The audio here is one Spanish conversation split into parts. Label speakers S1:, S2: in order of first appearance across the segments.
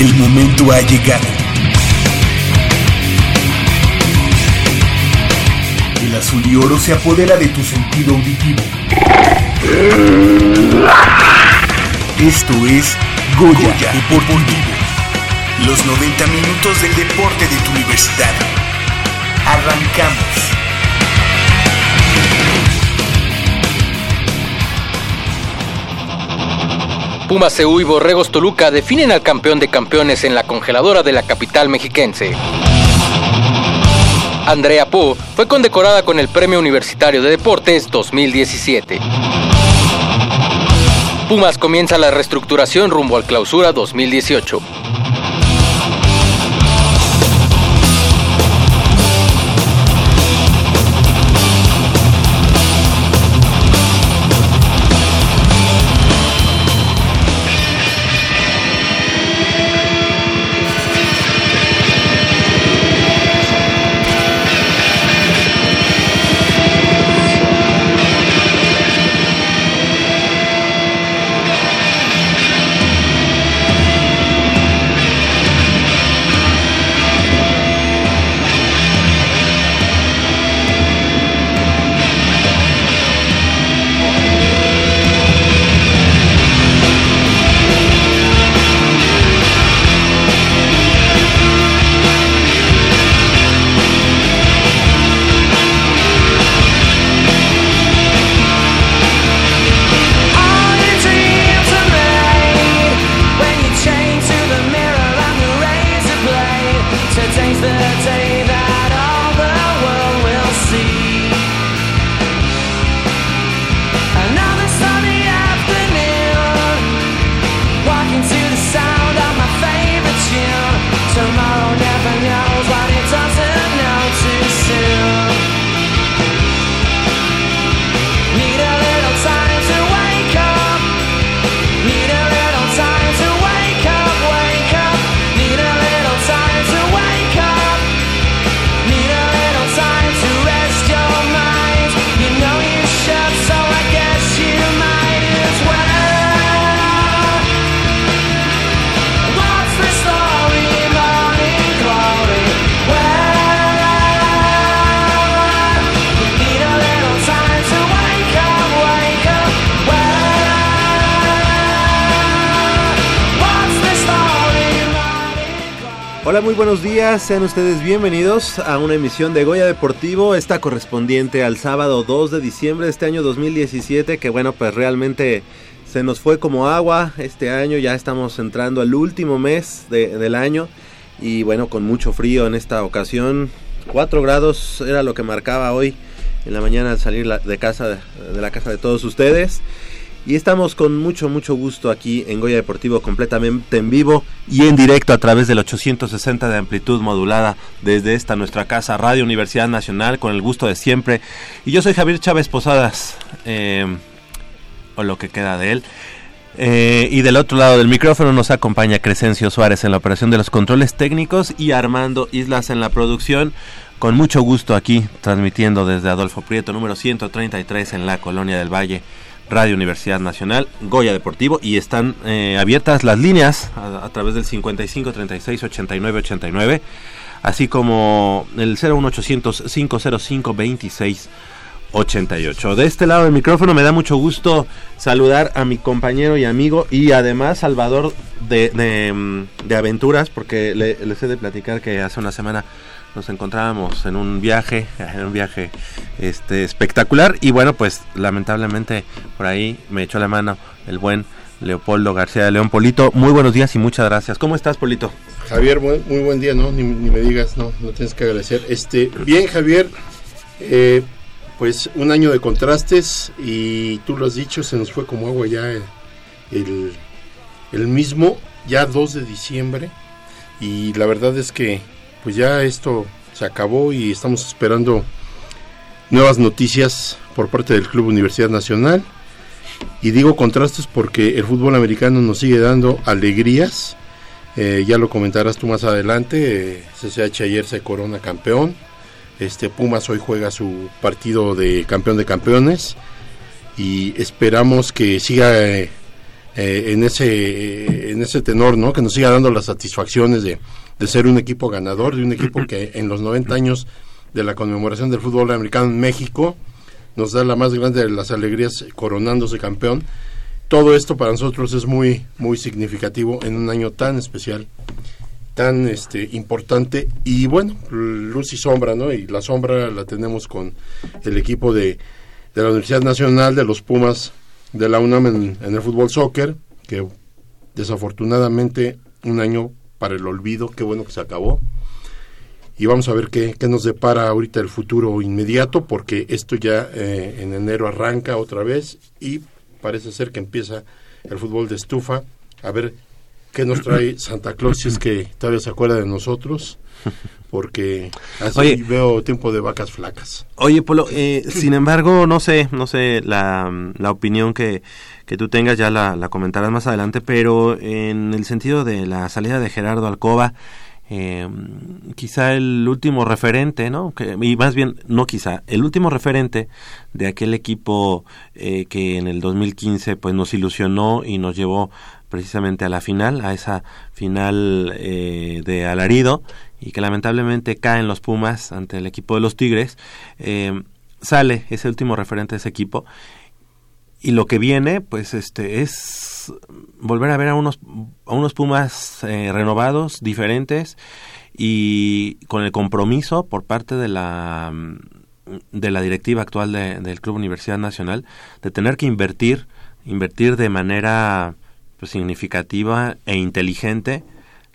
S1: El momento ha llegado. El azul y oro se apodera de tu sentido auditivo. Esto es Goya, Deportivo. Los 90 minutos del deporte de tu universidad. Arrancamos.
S2: Pumas CU y Borregos Toluca definen al campeón de campeones en la congeladora de la capital mexiquense. Andrea Po fue condecorada con el Premio Universitario de Deportes 2017. Pumas comienza la reestructuración rumbo al clausura 2018.
S3: Días, sean ustedes bienvenidos a una emisión de Goya Deportivo, esta correspondiente al sábado 2 de diciembre de este año 2017, que bueno, pues realmente se nos fue como agua este año, ya estamos entrando al último mes de- del año y bueno, con mucho frío en esta ocasión, 4 grados era lo que marcaba hoy en la mañana al salir de casa de la casa de todos ustedes. Y estamos con mucho, mucho gusto aquí en Goya Deportivo completamente en vivo y en directo a través del 860 de amplitud modulada desde esta nuestra casa, Radio Universidad Nacional, con el gusto de siempre. Y yo soy Javier Chávez Posadas, eh, o lo que queda de él. Eh, y del otro lado del micrófono nos acompaña Crescencio Suárez en la operación de los controles técnicos y Armando Islas en la producción. Con mucho gusto aquí, transmitiendo desde Adolfo Prieto, número 133 en la Colonia del Valle, Radio Universidad Nacional, Goya Deportivo. Y están eh, abiertas las líneas a, través del 55 36 89 89, así como el 01800 505 26 88. De este lado del micrófono me da mucho gusto saludar a mi compañero y amigo y además salvador de, de, mm, aventuras, porque le- les he de platicar que hace una semana nos encontrábamos en un viaje, en un viaje este espectacular y bueno, pues lamentablemente por ahí me echó la mano el buen Leopoldo García de León Polito. Muy buenos días y muchas gracias. ¿Cómo estás, Polito?
S4: Javier, muy, buen día, ¿no? Ni, me digas, no, no tienes que agradecer. Este, bien, Javier, eh, pues un año de contrastes y tú lo has dicho, se nos fue como agua ya el, el, el mismo, ya 2 de diciembre y la verdad es que pues ya esto se acabó y estamos esperando nuevas noticias por parte del Club Universidad Nacional. Y digo contrastes porque el fútbol americano nos sigue dando alegrías. Eh, ya lo comentarás tú más adelante. eh, CCH ayer se corona campeón. Este Pumas hoy juega su partido de campeón de campeones. Y esperamos que siga eh, eh, en ese en ese tenor, ¿no? Que nos siga dando las satisfacciones de, de ser un equipo ganador, de un equipo que en los 90 años de la conmemoración del fútbol americano en México nos da la más grande de las alegrías coronándose campeón. Todo esto para nosotros es muy muy significativo en un año tan especial, tan este importante y bueno, luz y sombra, ¿no? Y la sombra la tenemos con el equipo de, de la Universidad Nacional de los Pumas de la UNAM en, en el fútbol soccer, que desafortunadamente un año para el olvido, qué bueno que se acabó. Y vamos a ver qué, qué nos depara ahorita el futuro inmediato, porque esto ya eh, en enero arranca otra vez y parece ser que empieza el fútbol de estufa. A ver qué nos trae Santa Claus, si es que todavía se acuerda de nosotros, porque así
S3: Oye.
S4: veo tiempo de vacas flacas.
S3: Oye, Polo, eh, sin embargo, no sé, no sé la, la opinión que, que tú tengas, ya la, la comentarás más adelante, pero en el sentido de la salida de Gerardo Alcoba, eh, quizá el último referente, ¿no? Que, y más bien, no quizá, el último referente de aquel equipo eh, que en el 2015 pues nos ilusionó y nos llevó precisamente a la final, a esa final eh, de alarido y que lamentablemente caen los Pumas ante el equipo de los Tigres, eh, sale ese último referente de ese equipo y lo que viene pues este es volver a ver a unos a unos Pumas eh, renovados diferentes y con el compromiso por parte de la de la directiva actual de- del Club Universidad Nacional de tener que invertir invertir de manera pues, significativa e inteligente.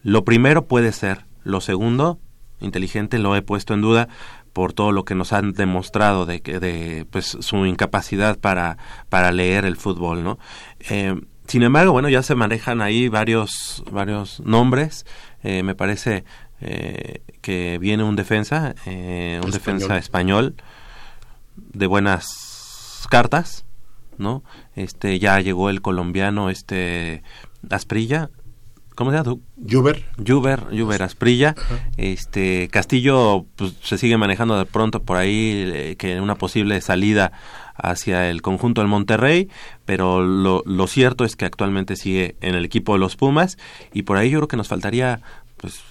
S3: Lo primero puede ser lo segundo inteligente lo he puesto en duda por todo lo que nos han demostrado de que de pues su incapacidad para para leer el fútbol no Eh, sin embargo bueno ya se manejan ahí varios varios nombres. Eh, me parece eh, que viene un defensa un
S4: Español.
S3: defensa español de buenas cartas no este ya llegó el colombiano este Asprilla. Cómo se llama?
S4: Juber,
S3: Juber, Juber Asprilla, este Castillo pues, se sigue manejando de pronto por ahí eh, que una posible salida hacia el conjunto del Monterrey, pero lo, lo cierto es que actualmente sigue en el equipo de los Pumas y por ahí yo creo que nos faltaría pues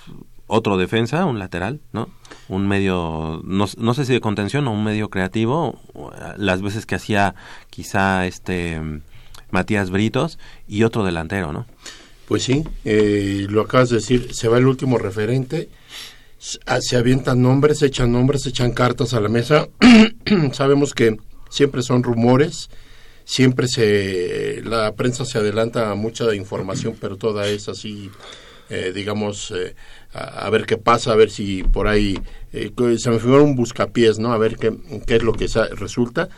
S3: otro defensa, un lateral, ¿no? Un medio, no, no sé si de contención o un medio creativo, las veces que hacía quizá este Matías Britos y otro delantero, ¿no?
S4: Pues sí, eh, lo acabas de decir, se va el último referente, ah, se avientan nombres, se echan nombres, se echan cartas a la mesa. Sabemos que siempre son rumores, siempre se la prensa se adelanta a mucha información, pero toda es así, eh, digamos, eh, a, ver qué pasa, a ver si por ahí eh, se me figura un buscapiés, ¿no? A ver qué, qué es lo que resulta.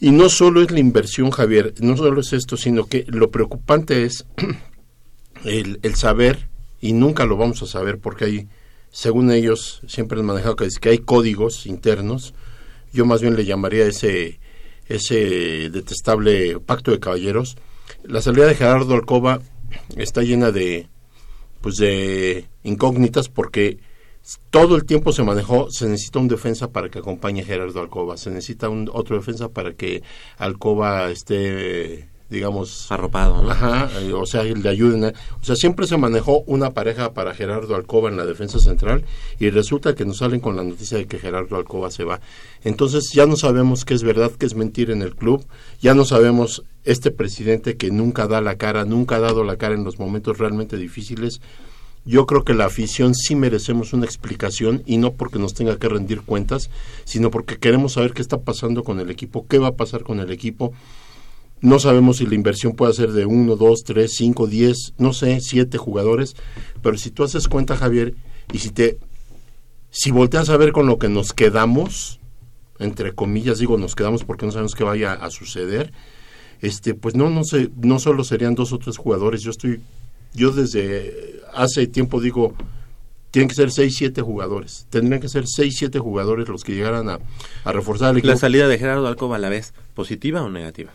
S4: Y no solo es la inversión, Javier, no solo es esto, sino que lo preocupante es el, el saber, y nunca lo vamos a saber porque hay, según ellos, siempre han manejado que, es que hay códigos internos, yo más bien le llamaría ese, ese detestable pacto de caballeros. La salida de Gerardo Alcoba está llena de, pues de incógnitas porque todo el tiempo se manejó, se necesita un defensa para que acompañe a Gerardo Alcoba, se necesita un otro defensa para que Alcoba esté, digamos,
S3: Arropado, ¿no?
S4: Ajá, eh, o sea, le ayuden. o sea, siempre se manejó una pareja para Gerardo Alcoba en la defensa central y resulta que nos salen con la noticia de que Gerardo Alcoba se va. Entonces ya no sabemos qué es verdad, qué es mentira en el club, ya no sabemos este presidente que nunca da la cara, nunca ha dado la cara en los momentos realmente difíciles. Yo creo que la afición sí merecemos una explicación y no porque nos tenga que rendir cuentas, sino porque queremos saber qué está pasando con el equipo, qué va a pasar con el equipo. No sabemos si la inversión puede ser de uno, dos, tres, cinco, diez, no sé, siete jugadores, pero si tú haces cuenta, Javier, y si te, si volteas a ver con lo que nos quedamos, entre comillas digo nos quedamos porque no sabemos qué vaya a suceder, este, pues no, no sé, no solo serían dos o tres jugadores, yo estoy, yo desde hace tiempo digo, tienen que ser seis, siete jugadores, tendrían que ser seis, siete jugadores los que llegaran a, a reforzar el equipo.
S3: La salida de Gerardo Alcoba a la vez, ¿positiva o negativa?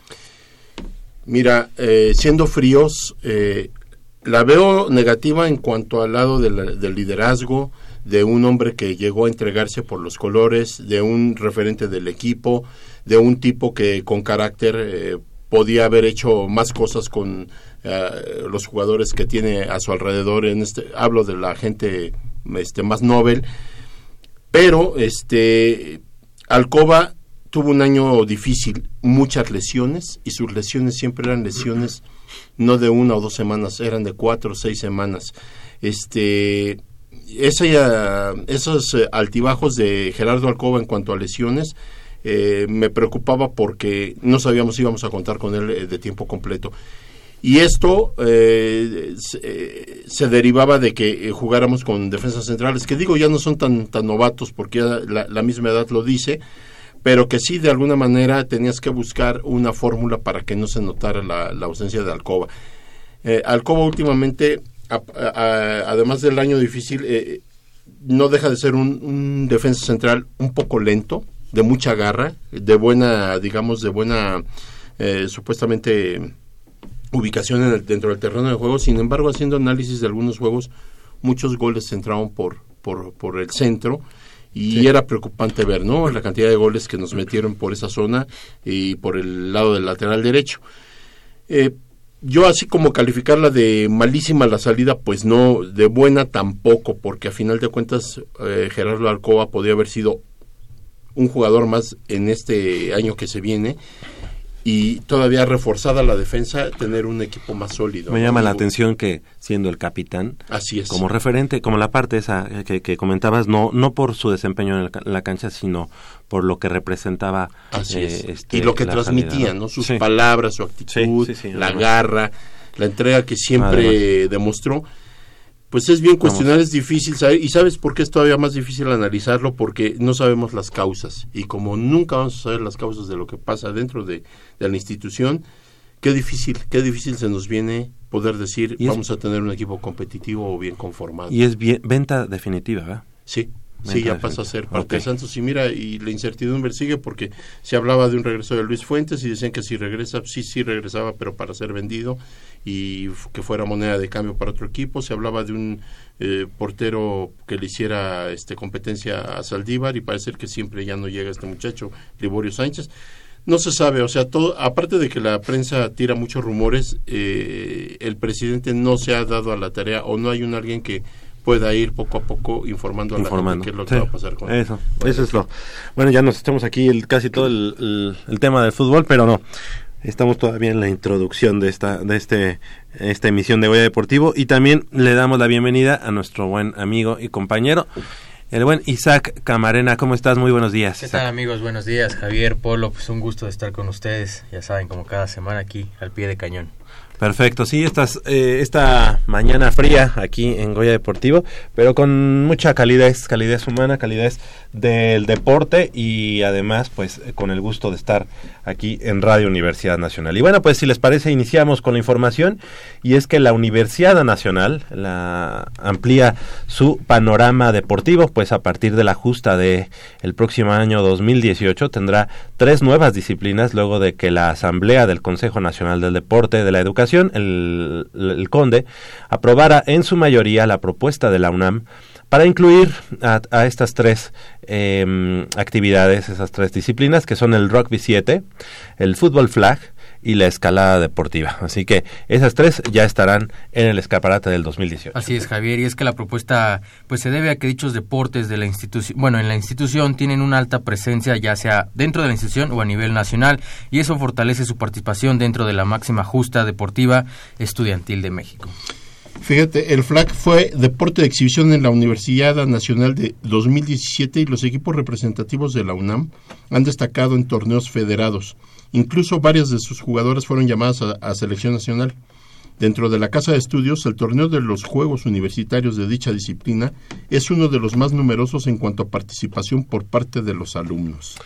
S4: Mira, eh, siendo fríos, eh, la veo negativa en cuanto al lado del, del liderazgo, de un hombre que llegó a entregarse por los colores, de un referente del equipo, de un tipo que con carácter eh, podía haber hecho más cosas con eh, los jugadores que tiene a su alrededor. En este hablo de la gente este más Nobel, pero este Alcoba tuvo un año difícil, muchas lesiones y sus lesiones siempre eran lesiones no de una o dos semanas, eran de cuatro o seis semanas. Este esa, esos eh, altibajos de Gerardo Alcoba en cuanto a lesiones eh, me preocupaba porque no sabíamos si íbamos a contar con él eh, de tiempo completo. Y esto eh, se, eh, se derivaba de que jugáramos con defensas centrales, que digo ya no son tan, tan novatos porque ya la, misma edad lo dice, pero que sí de alguna manera tenías que buscar una fórmula para que no se notara la, ausencia de Alcoba. Alcoba últimamente, además del año difícil, no deja de ser un defensa central un poco lento, de mucha garra, de buena, digamos, de buena, eh, supuestamente ubicación en el- dentro del terreno de juego. Sin embargo, haciendo análisis de algunos juegos, muchos goles se entraban por, por, por el centro y era preocupante ver, ¿no? La cantidad de goles que nos metieron por esa zona y por el lado del lateral derecho. Eh, yo así como calificarla de malísima la salida, pues no, de buena tampoco, porque a final de cuentas eh, Gerardo Alcoba podía haber sido un jugador más en este año que se viene y todavía reforzada la defensa, tener un equipo más sólido.
S3: Me
S4: ¿no?
S3: llama la atención que siendo el capitán,
S4: Así es.
S3: como referente, como la parte esa que, que comentabas, no no por su desempeño en el la cancha, sino por lo que representaba
S4: Así
S3: eh,
S4: es.
S3: este,
S4: y lo que transmitía, ¿no? Sus
S3: Sí.
S4: palabras, su actitud,
S3: Sí, sí, sí,
S4: la
S3: además.
S4: garra, la entrega que siempre demostró. Pues es bien cuestionar, es difícil saber. ¿Y sabes por qué es todavía más difícil analizarlo? Porque no sabemos las causas. Y como nunca vamos a saber las causas de lo que pasa dentro de, de la institución, qué difícil, qué difícil se nos viene poder decir
S3: Y es-
S4: vamos a tener un equipo competitivo o bien conformado.
S3: Y es bien, venta definitiva, ¿verdad?
S4: Sí, sí, ya pasa a ser parte de. Santos. Y mira, y la incertidumbre sigue porque se hablaba de un regreso de Luis Fuentes y decían que si regresa, sí, sí regresaba, pero para ser vendido y que fuera moneda de cambio para otro equipo. Se hablaba de un eh, portero que le hiciera este competencia a Saldívar y parece que siempre ya no llega este muchacho, Liborio Sánchez. No se sabe, o sea, todo, aparte de que la prensa tira muchos rumores, eh, el presidente no se ha dado a la tarea o no hay un alguien que pueda ir poco a poco informando a la
S3: informando.
S4: gente qué es lo
S3: Sí,
S4: que va a pasar con
S3: eso,
S4: Bueno,
S3: eso es lo. Bueno, ya nos echamos aquí el, casi todo el, el- el tema del fútbol, pero no. Estamos todavía en la introducción de esta de este esta emisión de Goya Deportivo y también le damos la bienvenida a nuestro buen amigo y compañero, el buen Isaac Camarena. ¿Cómo estás? Muy buenos días.
S5: ¿Qué
S3: Isaac.
S5: tal amigos? Buenos días, Javier, Polo, pues un gusto de estar con ustedes, ya saben, como cada semana aquí al pie de cañón.
S3: Perfecto, sí, estas, eh, esta mañana fría aquí en Goya Deportivo, pero con mucha calidez, calidez humana, calidez del deporte y además pues con el gusto de estar aquí en Radio Universidad Nacional. Y bueno, pues si les parece iniciamos con la información y es que la Universidad Nacional la amplía su panorama deportivo, pues a partir de la justa de el próximo año 2018 tendrá tres nuevas disciplinas luego de que la Asamblea del Consejo Nacional del Deporte de la Educación, el, el CONDE, aprobara en su mayoría la propuesta de la UNAM para incluir a, a estas tres em, actividades, esas tres disciplinas, que son el rugby 7, el fútbol flag y la escalada deportiva. Así que esas tres ya estarán en el escaparate del 2018.
S5: Así es, Javier, y es que la propuesta pues se debe a que dichos deportes de la institución, bueno, en la institución tienen una alta presencia ya sea dentro de la institución o a nivel nacional, y eso fortalece su participación dentro de la máxima justa deportiva estudiantil de México.
S4: Fíjate, el flag fue deporte de exhibición en la Universidad Nacional de 2017 y los equipos representativos de la UNAM han destacado en torneos federados. Incluso varias de sus jugadoras fueron llamadas a, a selección nacional. Dentro de la Casa de Estudios, el torneo de los Juegos Universitarios de dicha disciplina es uno de los más numerosos en cuanto a participación por parte de los alumnos.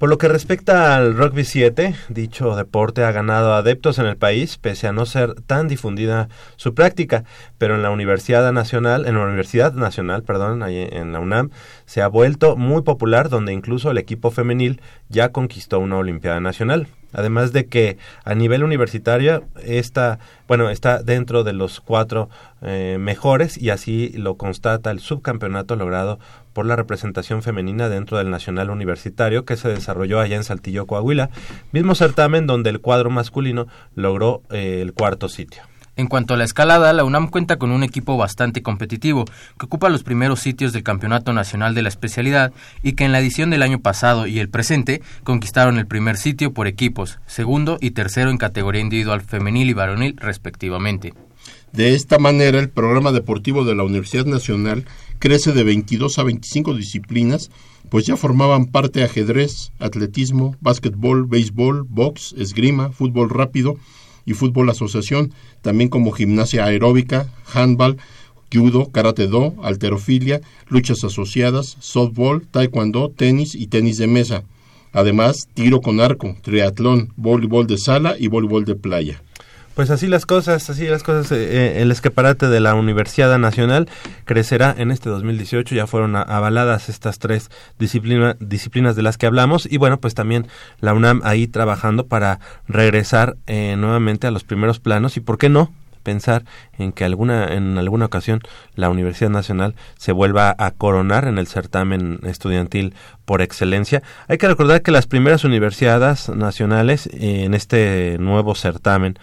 S3: Por lo que respecta al rugby 7, dicho deporte ha ganado adeptos en el país, pese a no ser tan difundida su práctica, pero en la Universidad Nacional, en la Universidad Nacional, perdón, en la UNAM, se ha vuelto muy popular, donde incluso el equipo femenil ya conquistó una Olimpiada Nacional. Además de que a nivel universitario está, bueno, está dentro de los cuatro eh, mejores y así lo constata el subcampeonato logrado por la representación femenina dentro del Nacional Universitario que se desarrolló allá en Saltillo, Coahuila, mismo certamen donde el cuadro masculino logró eh, el cuarto sitio.
S5: En cuanto a la escalada, la UNAM cuenta con un equipo bastante competitivo, que ocupa los primeros sitios del Campeonato Nacional de la especialidad y que en la edición del año pasado y el presente conquistaron el primer sitio por equipos, segundo y tercero en categoría individual femenil y varonil respectivamente.
S4: De esta manera, el programa deportivo de la Universidad Nacional crece de 22 a 25 disciplinas, pues ya formaban parte ajedrez, atletismo, básquetbol, béisbol, box, esgrima, fútbol rápido y fútbol asociación, también como gimnasia aeróbica, handball, judo, karate do, alterofilia, luchas asociadas, softball, taekwondo, tenis y tenis de mesa. Además, tiro con arco, triatlón, voleibol de sala y voleibol de playa.
S3: Pues así las cosas, así las cosas. eh, eh, el escaparate de la Universidad Nacional crecerá en este 2018. Ya fueron avaladas estas tres disciplina- disciplinas de las que hablamos. Y bueno, pues también la UNAM ahí trabajando para regresar eh, nuevamente a los primeros planos. Y por qué no pensar en que alguna en alguna ocasión la Universidad Nacional se vuelva a coronar en el certamen estudiantil por excelencia. Hay que recordar que las primeras universidades nacionales eh, en este nuevo certamen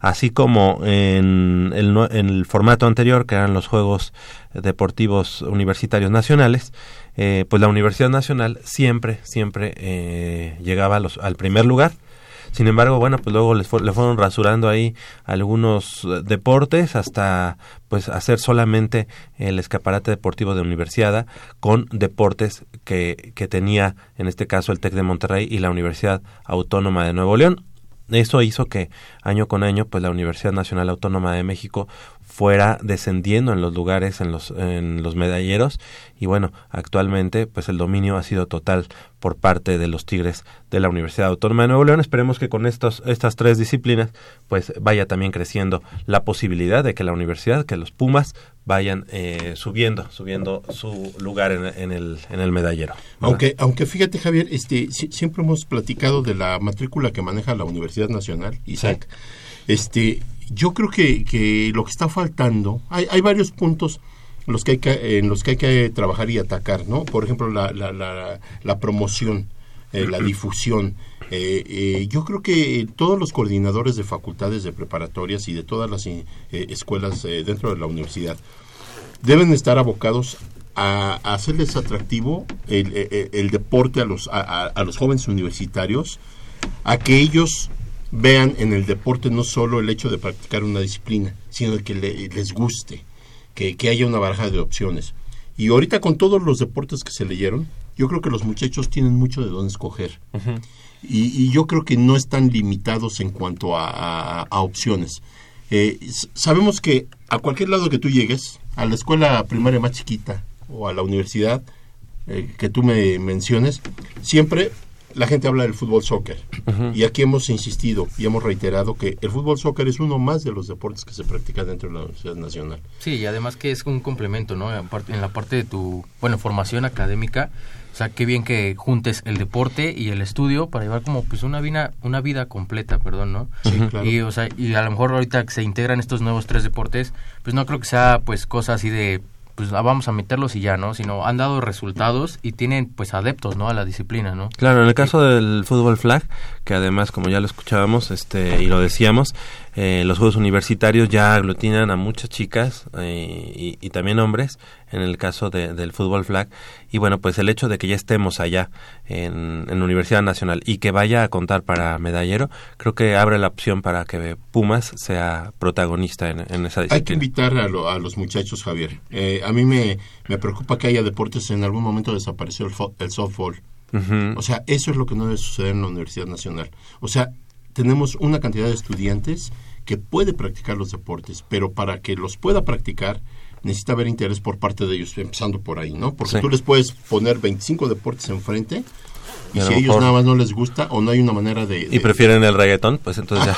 S3: así como en el, en el formato anterior, que eran los Juegos Deportivos Universitarios Nacionales, eh, pues la Universidad Nacional siempre, siempre eh, llegaba al primer lugar. Sin embargo, bueno, pues luego les le fueron rasurando ahí algunos deportes hasta pues hacer solamente el escaparate deportivo de Universidad con deportes que, que tenía en este caso el TEC de Monterrey y la Universidad Autónoma de Nuevo León. Eso hizo que año con año pues la Universidad Nacional Autónoma de México fuera descendiendo en los lugares en los en los medalleros y bueno, actualmente pues el dominio ha sido total por parte de los Tigres de la Universidad Autónoma de Nuevo León. Esperemos que con estos estas tres disciplinas pues vaya también creciendo la posibilidad de que la universidad, que los Pumas vayan eh, subiendo, subiendo su lugar en, en el en el medallero.
S4: Aunque, aunque fíjate, Javier, este, si- siempre hemos platicado de la matrícula que maneja la Universidad Nacional, Isaac. Este, yo creo que, que lo que está faltando, hay, hay varios puntos en los que hay que, en los que hay que trabajar y atacar, ¿no? Por ejemplo, la, la, la, la promoción, eh, la difusión. Eh, eh, yo creo que todos los coordinadores de facultades de preparatorias y de todas las eh, escuelas eh, dentro de la universidad deben estar abocados a, a hacerles atractivo el, el- el deporte a los, a los jóvenes universitarios, a que ellos vean en el deporte no solo el hecho de practicar una disciplina, sino que le- les guste, que, que haya una baraja de opciones. Y ahorita con todos los deportes que se leyeron, yo creo que los muchachos tienen mucho de dónde escoger. Y, y yo creo que no están limitados en cuanto a, a- a opciones. Eh, sabemos que a cualquier lado que tú llegues, a la escuela primaria más chiquita o a la universidad eh, que tú me menciones, siempre la gente habla del fútbol soccer. Y aquí hemos insistido y hemos reiterado que el fútbol soccer es uno más de los deportes que se practican dentro de la Universidad Nacional.
S5: Sí, y además que es un complemento, ¿no? En la parte de tu, bueno, formación académica, o sea, qué bien que juntes el deporte y el estudio para llevar como pues una vida, una vida completa, perdón, ¿no?
S4: Sí, claro.
S5: Y, o sea, y a lo mejor ahorita que se integran estos nuevos tres deportes, pues no creo que sea pues cosa así de pues ah, vamos a meterlos y ya, ¿no? Sino han dado resultados y tienen pues adeptos, ¿no? A la disciplina, ¿no?
S3: Claro, en el caso del fútbol flag, que además, como ya lo escuchábamos este, y lo decíamos, eh, los Juegos Universitarios ya aglutinan a muchas chicas eh, y, y también hombres, en el caso de- del fútbol flag. Y bueno, pues el hecho de que ya estemos allá en, en la Universidad Nacional y que vaya a contar para medallero, creo que abre la opción para que Pumas sea protagonista en, en esa
S4: Hay que
S3: disciplina.
S4: invitar a, lo- a los muchachos, Javier. Eh, a mí me, me preocupa que haya deportes. En algún momento desapareció el, fo- el softball. O sea, eso es lo que no debe suceder en la Universidad Nacional. O sea, tenemos una cantidad de estudiantes que puede practicar los deportes, pero para que los pueda practicar necesita haber interés por parte de ellos, empezando por ahí, ¿no? Porque
S3: Sí.
S4: tú les puedes poner 25 deportes enfrente y si a ellos nada más no les gusta o no hay una manera de...
S3: y prefieren el reggaetón, pues entonces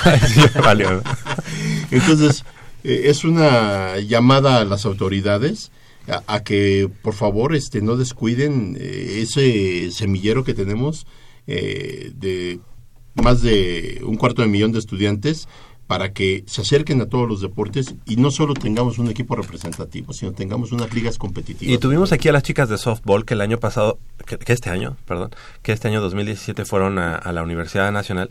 S3: ya, valió.
S4: Entonces, eh, es una llamada a las autoridades a, que, por favor, este, no descuiden eh, ese semillero que tenemos eh, de más de un cuarto de millón de estudiantes para que se acerquen a todos los deportes y no solo tengamos un equipo representativo, sino tengamos unas ligas competitivas.
S3: Y tuvimos aquí a las chicas de softball que el año pasado, que, que este año, perdón, que este año 2017 fueron a, a la Universidad Nacional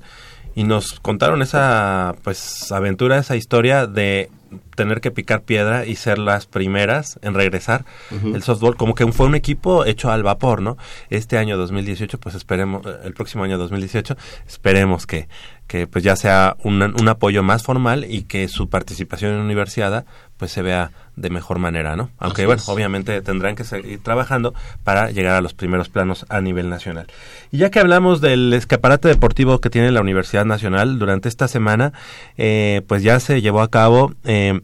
S3: y nos contaron esa pues aventura, esa historia de tener que picar piedra y ser las primeras en regresar el softball como que fue un equipo hecho al vapor, ¿no? Este año 2018 pues esperemos el próximo año 2018 esperemos que que pues ya sea un, un apoyo más formal y que su participación en la universidad pues se vea de mejor manera, ¿no? Aunque
S4: Así
S3: bueno,
S4: es.
S3: obviamente tendrán que seguir trabajando para llegar a los primeros planos a nivel nacional. Y ya que hablamos del escaparate deportivo que tiene la Universidad Nacional durante esta semana, eh, pues ya se llevó a cabo eh,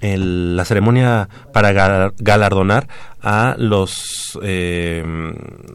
S3: el- la ceremonia para galar- galardonar a los eh,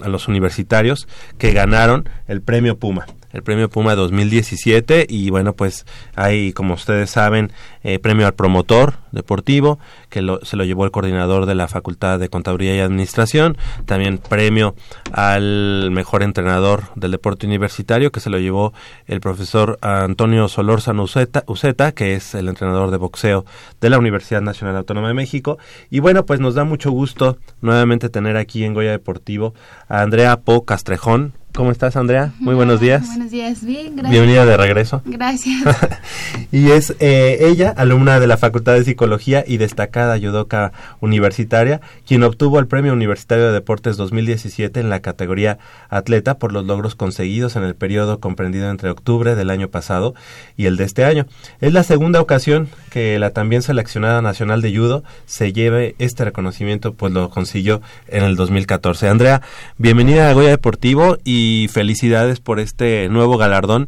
S3: a los universitarios que ganaron el premio Puma el premio Puma 2017 y bueno pues hay como ustedes saben eh, premio al promotor deportivo que lo- se lo llevó el coordinador de la Facultad de Contaduría y Administración. También premio al mejor entrenador del deporte universitario que se lo llevó el profesor Antonio Solórzano Uceta, Uceta, que es el entrenador de boxeo de la Universidad Nacional Autónoma de México. Y bueno pues nos da mucho gusto nuevamente tener aquí en Goya Deportivo a Andrea Po Castrejón ¿Cómo estás, Andrea? Muy buenos días.
S6: Buenos días, bien, gracias.
S3: Bienvenida de regreso.
S6: Gracias.
S3: y es eh, ella, alumna de la Facultad de Psicología y destacada judoka universitaria, quien obtuvo el Premio Universitario de Deportes 2017 en la categoría atleta por los logros conseguidos en el periodo comprendido entre octubre del año pasado y el de este año. Es la segunda ocasión que la también seleccionada nacional de judo se lleve este reconocimiento, pues lo consiguió en el 2014. Andrea, bienvenida a Goya Deportivo y felicidades por este nuevo galardón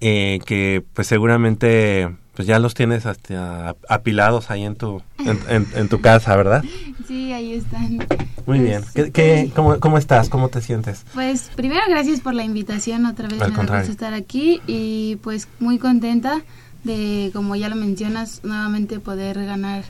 S3: eh, que pues seguramente pues ya los tienes hasta apilados ahí en tu en, en- en tu casa, ¿verdad?
S6: Sí, ahí están.
S3: Muy
S6: Pues,
S3: bien. ¿Qué, qué- cómo, cómo estás? ¿Cómo te sientes?
S6: Pues primero gracias por la invitación, otra vez
S3: Al
S6: me
S3: contrario.
S6: estar aquí y pues muy contenta de, como ya lo mencionas, nuevamente poder ganar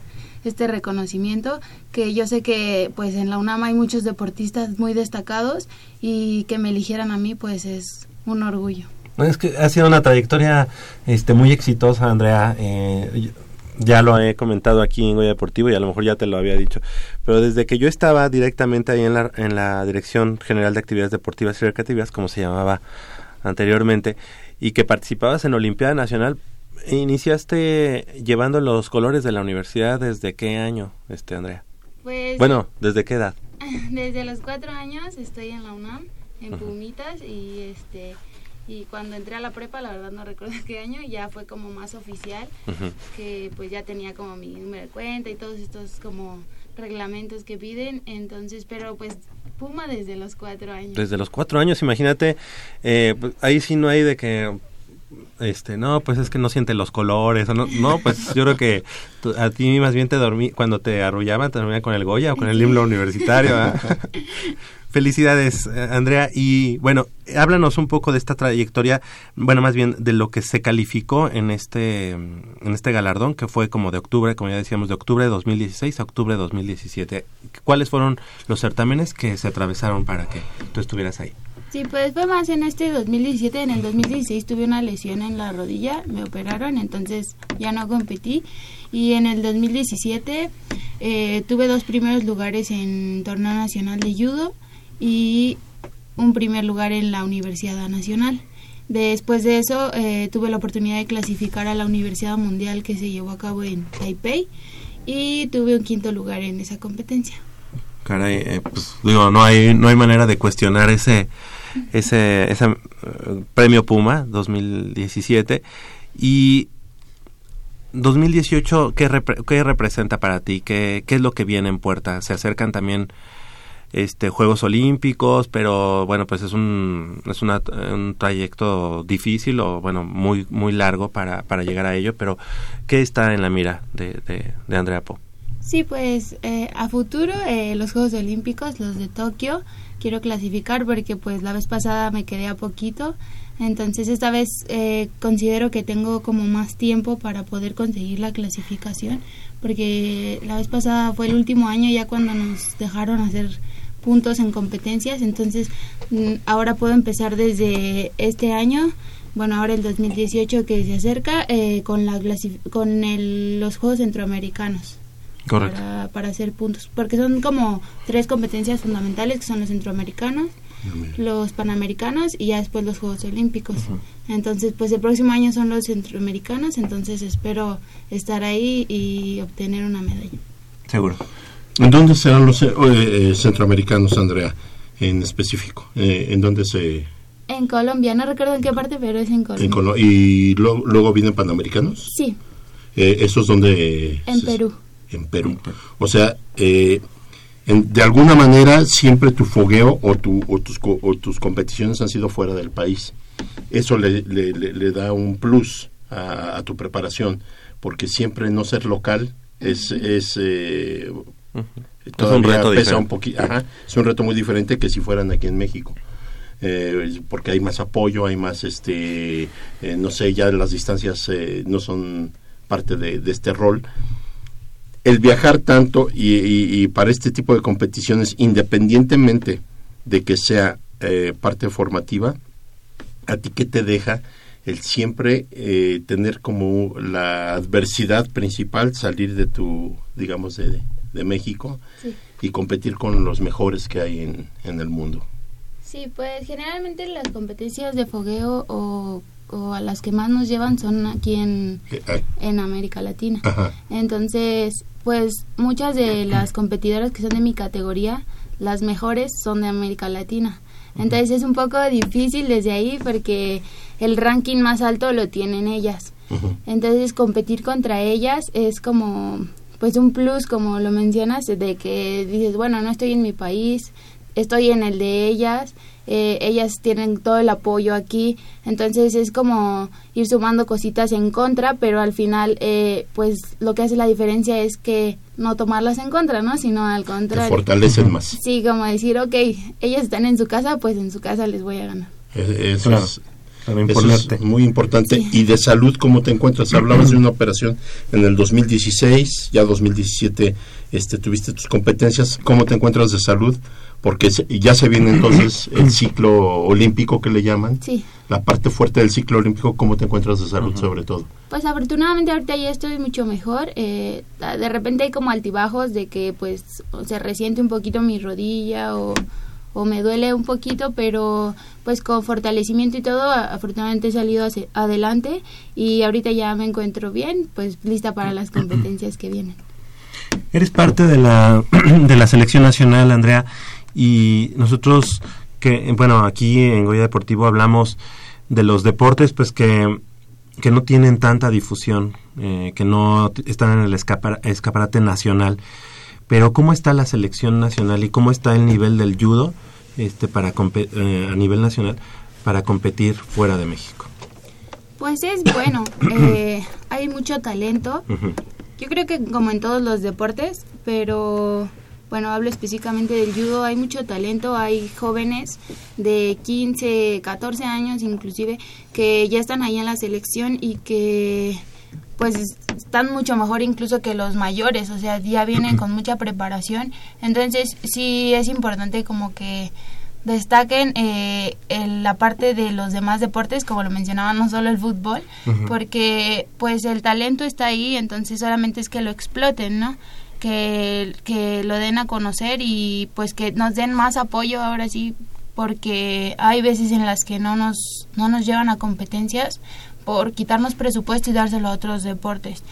S6: este reconocimiento, que yo sé que pues en la UNAM hay muchos deportistas muy destacados y que me eligieran a mí pues es un orgullo.
S3: Es que ha sido una trayectoria este muy exitosa, Andrea. Eh, ya lo he comentado aquí en Goya Deportivo y a lo mejor ya te lo había dicho. Pero desde que yo estaba directamente ahí en la, en la Dirección General de Actividades Deportivas y Recreativas, como se llamaba anteriormente, y que participabas en Olimpiada Nacional, iniciaste llevando los colores de la universidad desde qué año, este Andrea?
S6: Pues
S3: Bueno, ¿desde qué edad?
S6: Desde los cuatro años estoy en la UNAM, en Pumitas, y este y cuando entré a la prepa, la verdad no recuerdo qué año, ya fue como más oficial, que pues ya tenía como mi número de cuenta y todos estos como reglamentos que piden, entonces, pero pues Puma desde los cuatro años.
S3: Desde los cuatro años, imagínate, eh, pues, ahí sí no hay de que, este, no, pues es que no siente los colores, o no, no, pues yo creo que tú- a ti más bien te dormí, cuando te arrullaban, te dormían con el Goya o con el himno universitario. ¿ah? Felicidades, Andrea. Y bueno, háblanos un poco de esta trayectoria, bueno, más bien de lo que se calificó en este, en este galardón, que fue como de octubre, como ya decíamos, de octubre de 2016 a octubre de 2017. ¿Cuáles fueron los certámenes que se atravesaron para que tú estuvieras ahí?
S6: Sí, pues fue más en este 2017. En el 2016 tuve una lesión en la rodilla, me operaron, entonces ya no competí. Y en el 2017 eh, tuve dos primeros lugares en torneo nacional de judo y un primer lugar en la Universidad Nacional. Después de eso eh, tuve la oportunidad de clasificar a la Universidad Mundial que se llevó a cabo en Taipei y tuve un quinto lugar en esa competencia.
S3: Caray, eh, pues digo, no hay, no hay manera de cuestionar ese, ese, ese eh, premio Puma 2017 y 2018, ¿qué, repre- qué representa para ti? ¿Qué, ¿Qué es lo que viene en puerta? Se acercan también este Juegos Olímpicos, pero bueno, pues es un es una- un trayecto difícil o bueno, muy muy largo para, para llegar a ello, pero ¿qué está en la mira de, de, de Andrea Po?
S6: Sí, pues eh, a futuro eh, los Juegos Olímpicos, los de Tokio, quiero clasificar porque pues la vez pasada me quedé a poquito, entonces esta vez eh, considero que tengo como más tiempo para poder conseguir la clasificación, porque la vez pasada fue el último año ya cuando nos dejaron hacer puntos en competencias, entonces mm, ahora puedo empezar desde este año bueno, ahora el 2018 que se acerca, eh, con, la con el- los Juegos Centroamericanos.
S3: Correcto.
S6: Para, para hacer puntos. Porque son como tres competencias fundamentales, que son los centroamericanos, los panamericanos y ya después los Juegos Olímpicos. Entonces, pues el próximo año son los centroamericanos, entonces espero estar ahí y obtener una medalla.
S3: Seguro.
S4: ¿En dónde serán los eh, eh, centroamericanos, Andrea, en específico? Eh, ¿En dónde se...?
S6: En Colombia, no recuerdo en qué parte, pero es en Colombia.
S4: en Colo- ¿Y lo- luego vienen panamericanos?
S6: Sí,
S4: Eh, ¿Esos donde...?
S6: en Perú.
S4: En Perú. O sea, eh, en- de alguna manera siempre tu fogueo o, tu, o, tus, o tus competiciones han sido fuera del país. Eso le, le- le- le da un plus a, a tu preparación, porque siempre no ser local es... es eh, todavía
S3: reto
S4: pesa un. Ajá, es un reto muy diferente que si fueran aquí en México. Eh, porque hay más apoyo, hay más, este, eh, no sé, ya las distancias eh, no son parte de, de este rol. El viajar tanto y, y- y para este tipo de competiciones, independientemente de que sea eh, parte formativa, ¿a ti qué te deja el siempre eh, tener como la adversidad principal, salir de tu, digamos, de, de México
S6: Sí.
S4: y competir con los mejores que hay en, en el mundo?
S6: Sí, pues generalmente las competencias de fogueo o, o a las que más nos llevan son aquí en, en América Latina.
S4: Ajá.
S6: Entonces, pues muchas de las competidoras que son de mi categoría, las mejores son de América Latina. Entonces es un poco difícil desde ahí porque el ranking más alto lo tienen ellas. Entonces competir contra ellas es como pues un plus como lo mencionas de que dices bueno no estoy en mi país estoy en el de ellas eh, ellas tienen todo el apoyo aquí entonces es como ir sumando cositas en contra pero al final eh, pues lo que hace la diferencia es que no tomarlas en contra no sino al contrario
S4: fortalecen más.
S6: sí como decir ok ellas están en su casa pues en su casa les voy a ganar
S4: Eso,
S3: Claro,
S4: es,
S3: claro,
S4: eso
S3: imponerte.
S4: es muy importante. Y de salud, ¿cómo te encuentras? Hablabas de una operación en el 2016, ya 2017 este, tuviste tus competencias. ¿Cómo te encuentras de salud? Porque se- ya se viene entonces el ciclo olímpico que le llaman.
S6: sí
S4: La parte fuerte del ciclo olímpico, ¿cómo te encuentras de salud sobre todo?
S6: Pues afortunadamente ahorita ya estoy mucho mejor. eh, de repente hay como altibajos de que pues se resiente un poquito mi rodilla o, o me duele un poquito, pero pues con fortalecimiento y todo, afortunadamente he salido hacia- adelante y ahorita ya me encuentro bien, pues lista para las competencias que vienen.
S3: Eres parte de la, de la selección nacional, Andrea, y nosotros, que bueno, aquí en Goya Deportivo hablamos de los deportes, pues que, que no tienen tanta difusión, eh, que no están en el escapara- escaparate nacional. Pero ¿cómo está la selección nacional y cómo está el nivel del judo este, para eh, a nivel nacional para competir fuera de México?
S6: Pues es bueno, eh, hay mucho talento. Yo creo que como en todos los deportes, pero bueno, hablo específicamente del judo, hay mucho talento, hay jóvenes de 15, 14 años inclusive que ya están ahí en la selección y que pues están mucho mejor incluso que los mayores, o sea, ya vienen con mucha preparación. Entonces, sí es importante como que destaquen eh, en la parte de los demás deportes, como lo mencionaba, no solo el fútbol, porque pues el talento está ahí, entonces solamente es que lo exploten, ¿no? Que, que lo den a conocer y pues que nos den más apoyo ahora sí, porque hay veces en las que no nos, no nos llevan a competencias por quitarnos presupuesto y dárselo a otros deportes.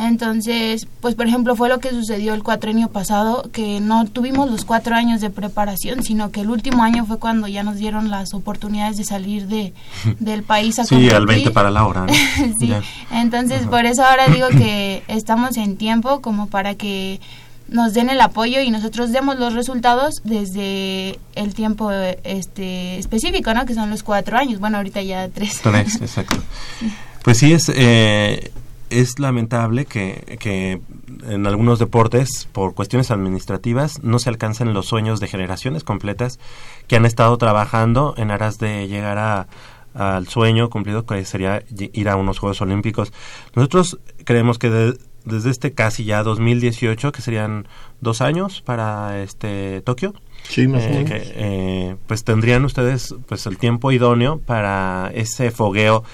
S6: Entonces, pues por ejemplo fue lo que sucedió el cuatrenio pasado, que no tuvimos los cuatro años de preparación, sino que el último año fue cuando ya nos dieron las oportunidades de salir de, del país a
S3: Sí, al 20 para la hora. ¿no?
S6: sí,
S3: Ya.
S6: entonces por eso ahora digo que estamos en tiempo como para que nos den el apoyo y nosotros demos los resultados desde el tiempo este específico, ¿no? Que son los cuatro años. Bueno, ahorita ya tres.
S3: Tres, exacto. Pues sí, es, eh, es lamentable que, que en algunos deportes, por cuestiones administrativas, no se alcancen los sueños de generaciones completas que han estado trabajando en aras de llegar a al sueño cumplido que sería ir a unos Juegos Olímpicos. Nosotros creemos que de- desde este casi ya 2018, que serían dos años para este Tokio,
S4: Sí, más
S3: Eh, que, eh, pues tendrían ustedes pues el tiempo idóneo para ese fogueo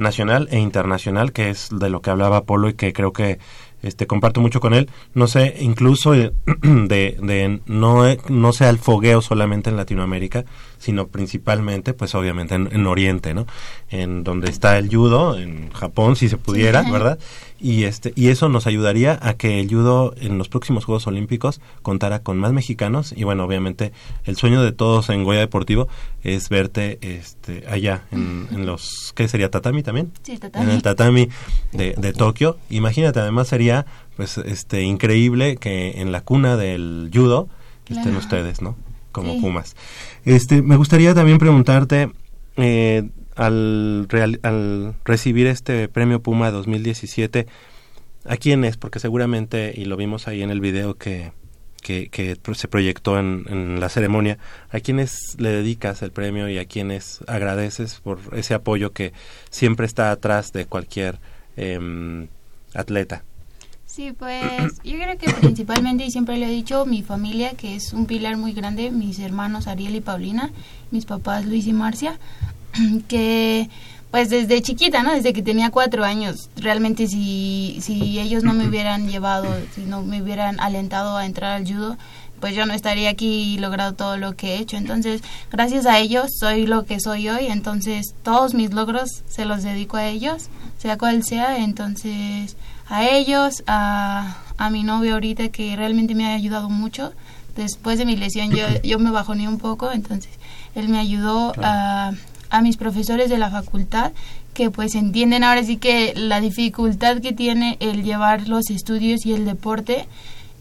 S3: nacional e internacional que es de lo que hablaba Polo y que creo que este comparto mucho con él. No sé incluso eh, de, de no no sea el fogueo solamente en Latinoamérica sino principalmente pues obviamente en, en Oriente no en donde está el judo en Japón si se pudiera
S6: Sí.
S3: verdad y este y eso nos ayudaría a que el judo en los próximos Juegos Olímpicos contara con más mexicanos. Y bueno obviamente el sueño de todos en Goya Deportivo es verte este allá en, en los qué sería tatami también
S6: Sí, tatami.
S3: en el tatami. de, de Tokio. Imagínate además sería pues este increíble que en la cuna del judo estén ustedes no como
S6: Sí.
S3: Pumas. Este me gustaría también preguntarte eh, al, al recibir este premio Puma 2017 ¿A quién es? Porque seguramente, y lo vimos ahí en el video que, que, que se proyectó en, en la ceremonia, ¿a quiénes le dedicas el premio y a quiénes agradeces por ese apoyo que siempre está atrás de cualquier em, atleta?
S6: Sí, pues yo creo que principalmente, y siempre lo he dicho, mi familia, que es un pilar muy grande, mis hermanos Ariel y Paulina, mis papás Luis y Marcia, que pues desde chiquita, ¿no? Desde que tenía cuatro años, realmente si, si ellos no me hubieran llevado, si no me hubieran alentado a entrar al judo, pues yo no estaría aquí y logrado todo lo que he hecho. Entonces, gracias a ellos soy lo que soy hoy. Entonces, todos mis logros se los dedico a ellos, sea cual sea. Entonces, a ellos, a, a mi novio ahorita que realmente me ha ayudado mucho. Después de mi lesión yo, yo me bajoné un poco, entonces él me ayudó a, a mis profesores de la facultad que pues entienden ahora sí que la dificultad que tiene el llevar los estudios y el deporte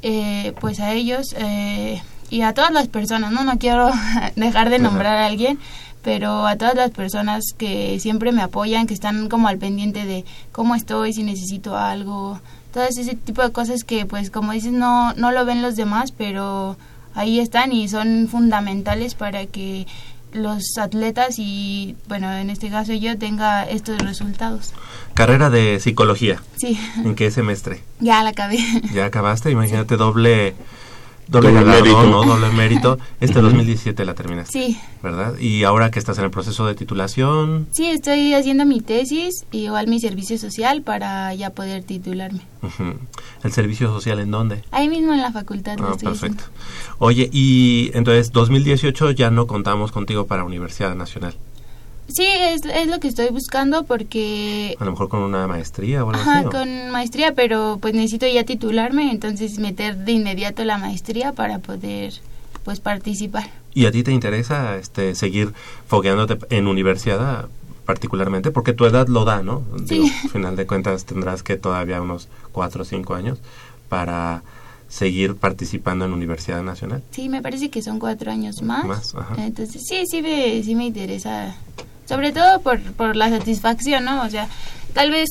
S6: eh, pues a ellos eh, y a todas las personas, ¿no? No quiero dejar de nombrar a alguien, pero a todas las personas que siempre me apoyan, que están como al pendiente de cómo estoy, si necesito algo, todo ese tipo de cosas que pues como dices no, no lo ven los demás, pero ahí están y son fundamentales para que los atletas y bueno en este caso yo tenga estos resultados.
S3: Carrera de psicología.
S6: Sí,
S3: ¿En qué semestre?
S6: ya la acabé.
S3: ¿Ya acabaste? Imagínate doble... Doble,
S4: Doble
S3: galardón,
S4: mérito.
S3: ¿no? Doble mérito. Este 2017 la terminaste,
S6: Sí,
S3: ¿verdad? Y ahora que estás en el proceso de titulación,
S6: sí, estoy haciendo mi tesis y igual mi servicio social para ya poder titularme.
S3: ¿el servicio social en dónde?
S6: Ahí mismo en la facultad
S3: Ah,
S6: estoy
S3: perfecto.
S6: haciendo.
S3: Oye, y entonces 2018 ya no contamos contigo para Universidad Nacional.
S6: Sí, es, es lo que estoy buscando porque
S3: A lo mejor con una maestría o algo
S6: Ajá, con maestría, pero pues necesito ya titularme, entonces meter de inmediato la maestría para poder pues participar.
S3: ¿Y a ti te interesa este seguir fogueándote en universidad particularmente? Porque tu edad lo da, ¿no?
S6: Sí.
S3: Digo, al final de cuentas tendrás que todavía unos cuatro o cinco años para seguir participando en Universidad Nacional.
S6: Sí, me parece que son cuatro años más.
S3: Más, ajá.
S6: Entonces sí, sí me, sí me interesa, sobre todo por, por la satisfacción, ¿no? O sea, tal vez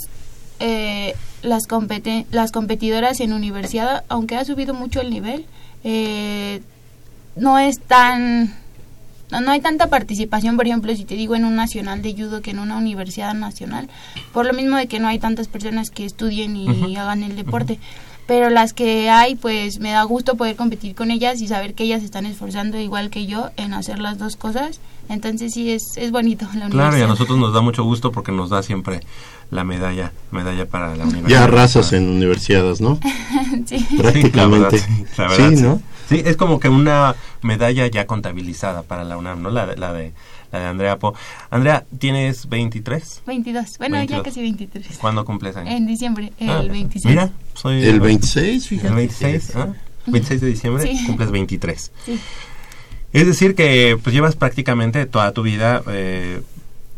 S6: eh, las, compete- las competidoras en universidad, aunque ha subido mucho el nivel, eh, no es tan... No, no hay tanta participación, por ejemplo, si te digo en un nacional de judo que en una universidad nacional, por lo mismo de que no hay tantas personas que estudien y hagan el deporte. Pero las que hay, pues me da gusto poder competir con ellas y saber que ellas se están esforzando igual que yo en hacer las dos cosas. Entonces sí, es, es bonito la universidad.
S3: Claro, y a nosotros nos da mucho gusto porque nos da siempre la medalla, medalla para la universidad.
S4: Ya arrasas en universidades, ¿no?
S6: sí.
S3: Sí,
S4: Prácticamente.
S3: la verdad, sí, la verdad,
S4: Sí,
S3: sí.
S4: ¿no?
S3: Sí, es como que una medalla ya contabilizada para la UNAM, ¿no? La de, la de, la de Andrea Po. Andrea, ¿tienes 23?
S6: 22. Bueno,
S3: 22.
S6: ya casi 23.
S3: ¿Cuándo cumples años?
S6: En diciembre, el
S3: Ah,
S6: 26.
S3: Mira, soy...
S4: El 26, fíjate.
S3: El 26, ¿ah? 26 de diciembre,
S6: Sí.
S3: cumples 23.
S6: Sí.
S3: Es decir que pues llevas prácticamente toda tu vida eh,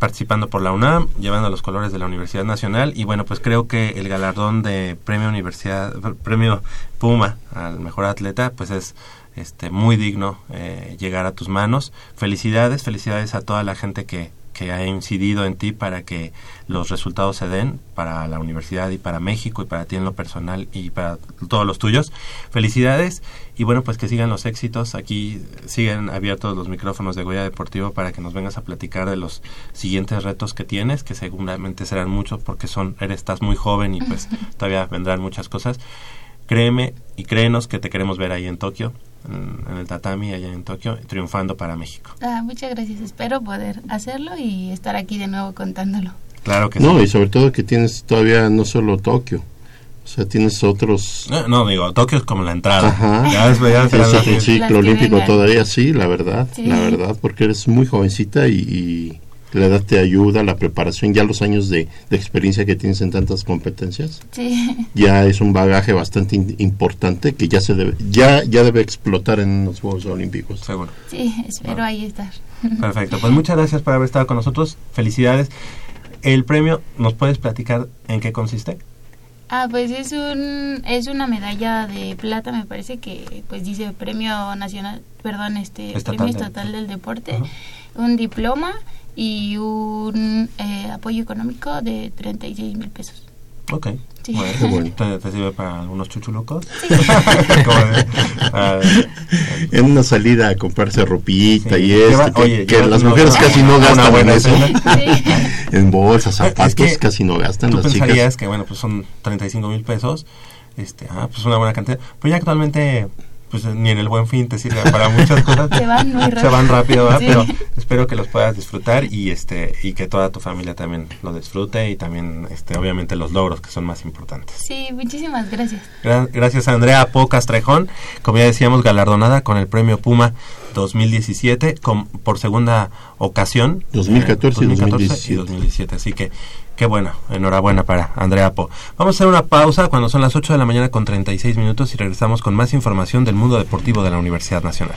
S3: participando por la UNAM, llevando los colores de la Universidad Nacional y bueno, pues creo que el galardón de Premio Universidad Premio Puma al mejor atleta pues es este muy digno eh, llegar a tus manos. Felicidades, felicidades a toda la gente que que ha incidido en ti para que los resultados se den para la universidad y para México y para ti en lo personal y para todos los tuyos. Felicidades y bueno, pues que sigan los éxitos. Aquí siguen abiertos los micrófonos de Goya Deportivo para que nos vengas a platicar de los siguientes retos que tienes, que seguramente serán muchos porque son eres estás muy joven y pues todavía vendrán muchas cosas. Créeme y créenos que te queremos ver ahí en Tokio, en, en el tatami allá en Tokio, triunfando para México.
S6: Ah, muchas gracias. Espero poder hacerlo y estar aquí de nuevo contándolo.
S3: Claro que
S4: No,
S3: sí.
S4: y sobre todo que tienes todavía no solo Tokio, o sea, tienes otros...
S3: No, no, digo, Tokio es como la entrada.
S4: Ajá.
S3: Ya después ya
S4: Es
S6: Las
S4: ciclo olímpico todavía, sí, la verdad,
S6: Sí.
S4: la verdad, porque eres muy jovencita y, y la edad te ayuda, la preparación, ya los años de, de experiencia que tienes en tantas competencias,
S6: Sí,
S4: ya es un bagaje bastante in- importante que ya se debe, ya, ya debe explotar en los Juegos Olímpicos.
S3: Seguro.
S6: sí, espero ahí estar.
S3: Perfecto. Pues muchas gracias por haber estado con nosotros. Felicidades. El premio, ¿nos puedes platicar en qué consiste?
S6: Ah, pues es un es una medalla de plata, me parece que pues dice Premio Nacional, perdón, este
S3: Estatal
S6: Premio
S3: del-
S6: Estatal del Deporte, un diploma y un eh, apoyo económico de 36 mil pesos.
S3: Ok.
S6: Sí.
S3: Bueno,
S4: Qué bueno.
S3: ¿Te, te sirve para algunos chuchulucos? Ah,
S4: En una salida a comprarse ropita
S3: Sí.
S4: y esto,
S3: Lleva-
S4: que,
S3: oye,
S4: que las mujeres casi no gastan en eso.
S6: Sí.
S4: En bolsas,
S3: Ah, es
S4: zapatos,
S3: que
S4: casi no gastan
S3: Tú
S4: las
S3: pensarías
S4: chicas.
S3: que, bueno, pues son 35 mil pesos. Este, ah, pues una buena cantidad. Pero ya actualmente, pues ni en el buen fin te sirve para muchas cosas.
S6: Se van muy
S3: Se
S6: rápido.
S3: van rápido, ¿verdad?
S6: Sí.
S3: Pero espero que los puedas disfrutar y este y que toda tu familia también lo disfrute y también, este, obviamente, los logros que son más importantes.
S6: Sí, muchísimas gracias.
S3: Gra- Gracias a Andrea Pocas Trejón, como ya decíamos, galardonada con el premio Puma 2017 con- por segunda ocasión.
S4: 2014 y
S3: 2014 y 2017. Así que, qué bueno, enhorabuena para Andrea Po. Vamos a hacer una pausa cuando son las 8 de la mañana con 36 minutos y regresamos con más información del mundo deportivo de la Universidad Nacional.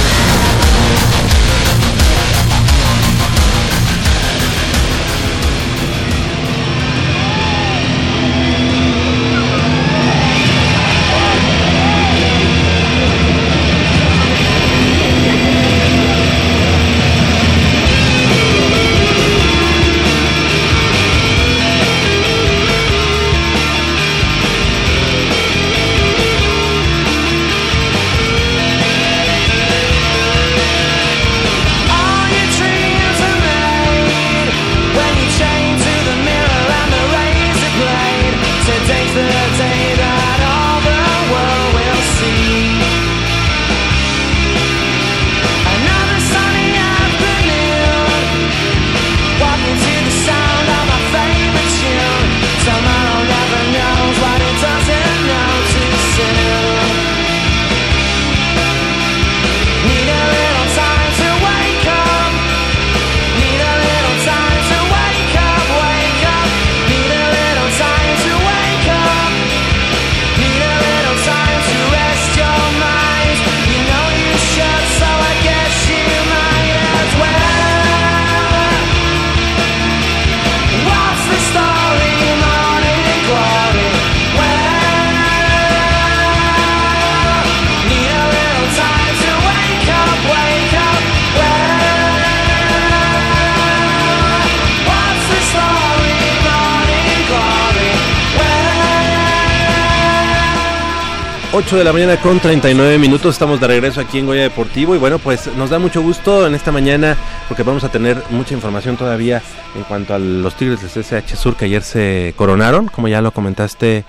S3: 8 de la mañana con 39 minutos, estamos de regreso aquí en Goya Deportivo y bueno, pues nos da mucho gusto en esta mañana porque vamos a tener mucha información todavía en cuanto a los Tigres del CSH Sur que ayer se coronaron, como ya lo comentaste,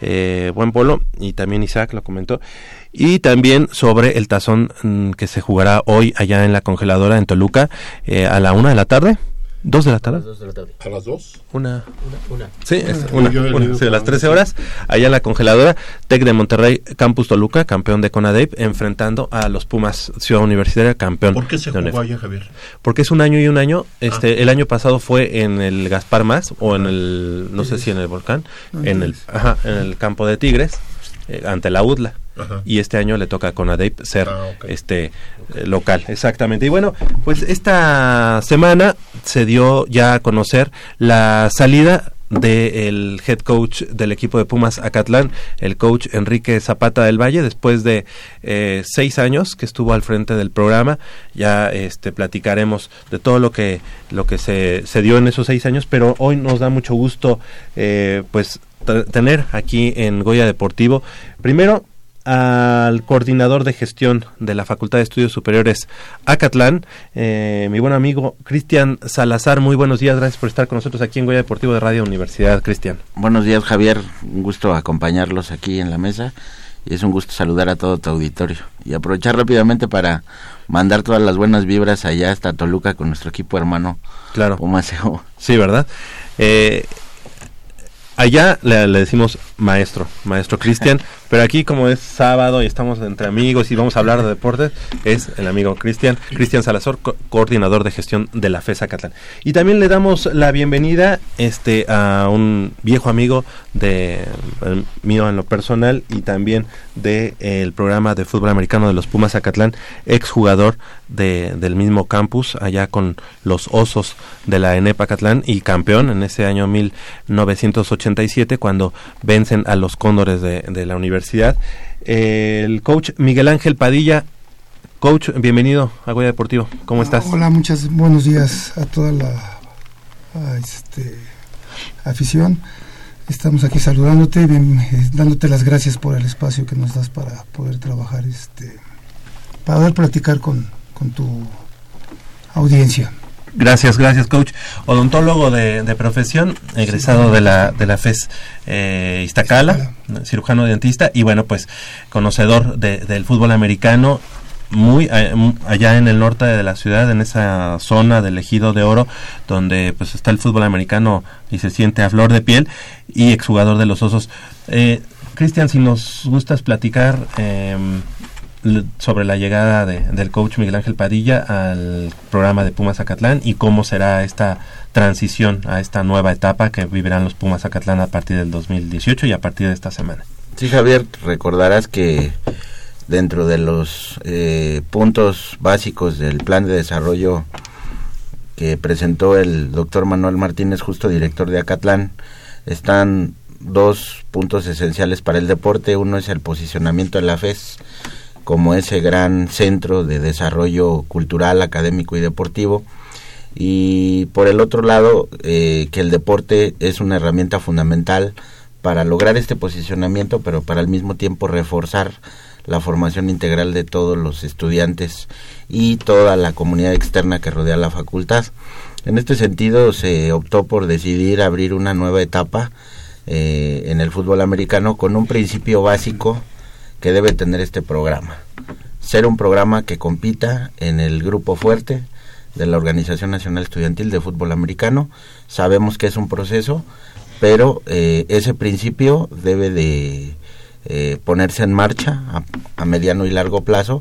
S3: eh, Buen Polo, y también Isaac lo comentó, y también sobre el tazón mm, que se jugará hoy allá en la congeladora en Toluca eh, a la una de la tarde. ¿Dos de la tarde?
S4: ¿A las dos?
S3: Una.
S5: Una.
S3: Sí, es
S4: Una.
S3: una, una, sí, a las
S4: por
S3: 13
S4: una,
S3: horas, allá en la congeladora, Tec de Monterrey, Campus Toluca, campeón de CONADEP, enfrentando a los Pumas Ciudad Universitaria, campeón.
S4: ¿Por qué se
S3: de
S4: jugó allá, Javier?
S3: Porque es un año y un año.
S4: Ah.
S3: Este, el año pasado fue en el Gaspar Más o en el, no sé si en el volcán, en el, ajá, en el campo de Tigres, eh, ante la UDLA.
S4: Ajá.
S3: Y este año le toca a CONADEP ser
S4: Ah,
S3: este eh, local, exactamente. Y bueno, pues esta semana se dio ya a conocer la salida del head coach del equipo de Pumas Acatlán, el coach Enrique Zapata del Valle, después de eh, seis años que estuvo al frente del programa. Ya este platicaremos de todo lo que lo que se, se dio en esos seis años, pero hoy nos da mucho gusto eh, pues tener aquí en Goya Deportivo primero al coordinador de gestión de la Facultad de Estudios Superiores Acatlán, eh, mi buen amigo Cristian Salazar. Muy buenos días, gracias por estar con nosotros aquí en Goya Deportivo de Radio Universidad, Cristian.
S7: Buenos días, Javier. Un gusto acompañarlos aquí en la mesa y es un gusto saludar a todo tu auditorio y aprovechar rápidamente para mandar todas las buenas vibras allá hasta Toluca con nuestro equipo hermano
S3: Claro.
S7: Pumaseo.
S3: Sí, ¿verdad? Eh, allá le, le decimos maestro, maestro Cristian, pero aquí como es sábado y estamos entre amigos y vamos a hablar de deportes, es el amigo Cristian, Cristian Salazar, co- coordinador de gestión de la FESA Catlán. Y también le damos la bienvenida este a un viejo amigo de eh, mío en lo personal y también de eh, programa de fútbol americano de los Pumas Acatlán, exjugador de, del mismo campus allá con los Osos de la ENEP Acatlán y campeón en ese año 1987 cuando vencen a los Cóndores de la universidad. Eh, el coach Miguel Ángel Padilla, coach, bienvenido a Goya Deportivo, ¿cómo estás?
S8: Hola, muchas buenos días a toda la a este, afición. Estamos aquí saludándote, bien, eh, dándote las gracias por el espacio que nos das para poder trabajar, este, para poder platicar con, con tu audiencia.
S3: Gracias, gracias, coach. Odontólogo de, de profesión, egresado de la, de la FES eh, Iztacala, cirujano dentista, y bueno, pues conocedor de- del fútbol americano, muy eh, allá en el norte de la ciudad, en esa zona del ejido de oro, donde pues está el fútbol americano y se siente a flor de piel, y exjugador de los osos. Eh, Cristian, si nos gustas platicar l- sobre la llegada de- del coach Miguel Ángel Padilla al programa de Pumas Acatlán y cómo será esta transición a esta nueva etapa que vivirán los Pumas Acatlán a partir del 2018 y a partir de esta semana.
S7: Sí, Javier, recordarás que dentro de los eh, puntos básicos del plan de desarrollo que presentó el doctor Manuel Martínez, justo director de Acatlán, están dos puntos esenciales para el deporte. Uno es el posicionamiento de la FES como ese gran centro de desarrollo cultural, académico y deportivo. Y por el otro lado, eh, que el deporte es una herramienta fundamental para lograr este posicionamiento, pero para al mismo tiempo reforzar la formación integral de todos los estudiantes y toda la comunidad externa que rodea la facultad. En este sentido, se optó por decidir abrir una nueva etapa eh, en el fútbol americano con un principio básico que debe tener este programa. Ser un programa que compita en el grupo fuerte de la Organización Nacional Estudiantil de Fútbol Americano. Sabemos que es un proceso, pero eh, ese principio debe de eh, ponerse en marcha a, a mediano y largo plazo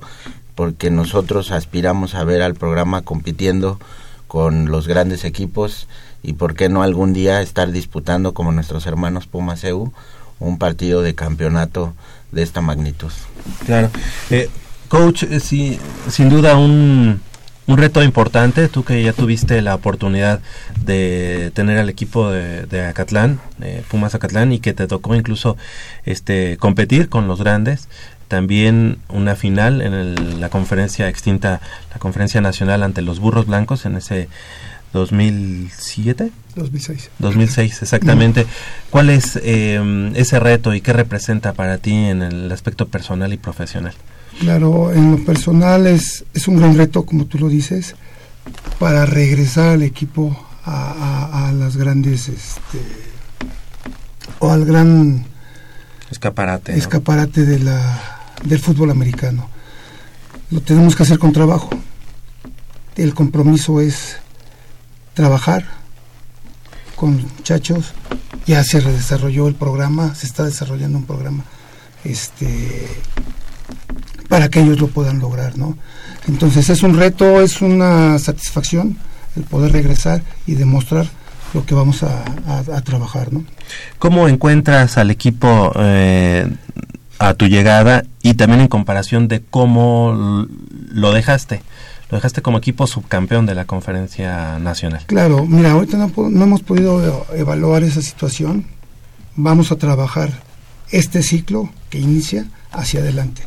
S7: porque nosotros aspiramos a ver al programa compitiendo con los grandes equipos y por qué no algún día estar disputando como nuestros hermanos Pumas EU un partido de campeonato de esta magnitud.
S3: Claro. Eh, coach, eh, sí, sin duda un, un reto importante, tú que ya tuviste la oportunidad de tener al equipo de, de Acatlán, eh, Pumas Acatlán, y que te tocó incluso este competir con los grandes. También una final en el- la conferencia extinta, la conferencia nacional ante los burros blancos en ese 2007.
S8: 2006.
S3: 2006, exactamente. ¿Cuál es eh, ese reto y qué representa para ti en el aspecto personal y profesional?
S8: Claro, en lo personal es, es un gran reto, como tú lo dices, para regresar al equipo a, a- a las grandes, este, o al gran
S3: Escaparate. ¿no?
S8: escaparate de la, del fútbol americano. Lo tenemos que hacer con trabajo. El compromiso es trabajar con muchachos. Ya se desarrolló el programa, se está desarrollando un programa este para que ellos lo puedan lograr, ¿no? Entonces es un reto, es una satisfacción el poder regresar y demostrar lo que vamos a, a- trabajar, ¿no?
S3: ¿Cómo encuentras al equipo eh, a tu llegada y también en comparación de cómo lo dejaste? Lo dejaste como equipo subcampeón de la conferencia nacional.
S8: Claro, mira, ahorita no, no hemos podido evaluar esa situación. Vamos a trabajar este ciclo que inicia hacia adelante.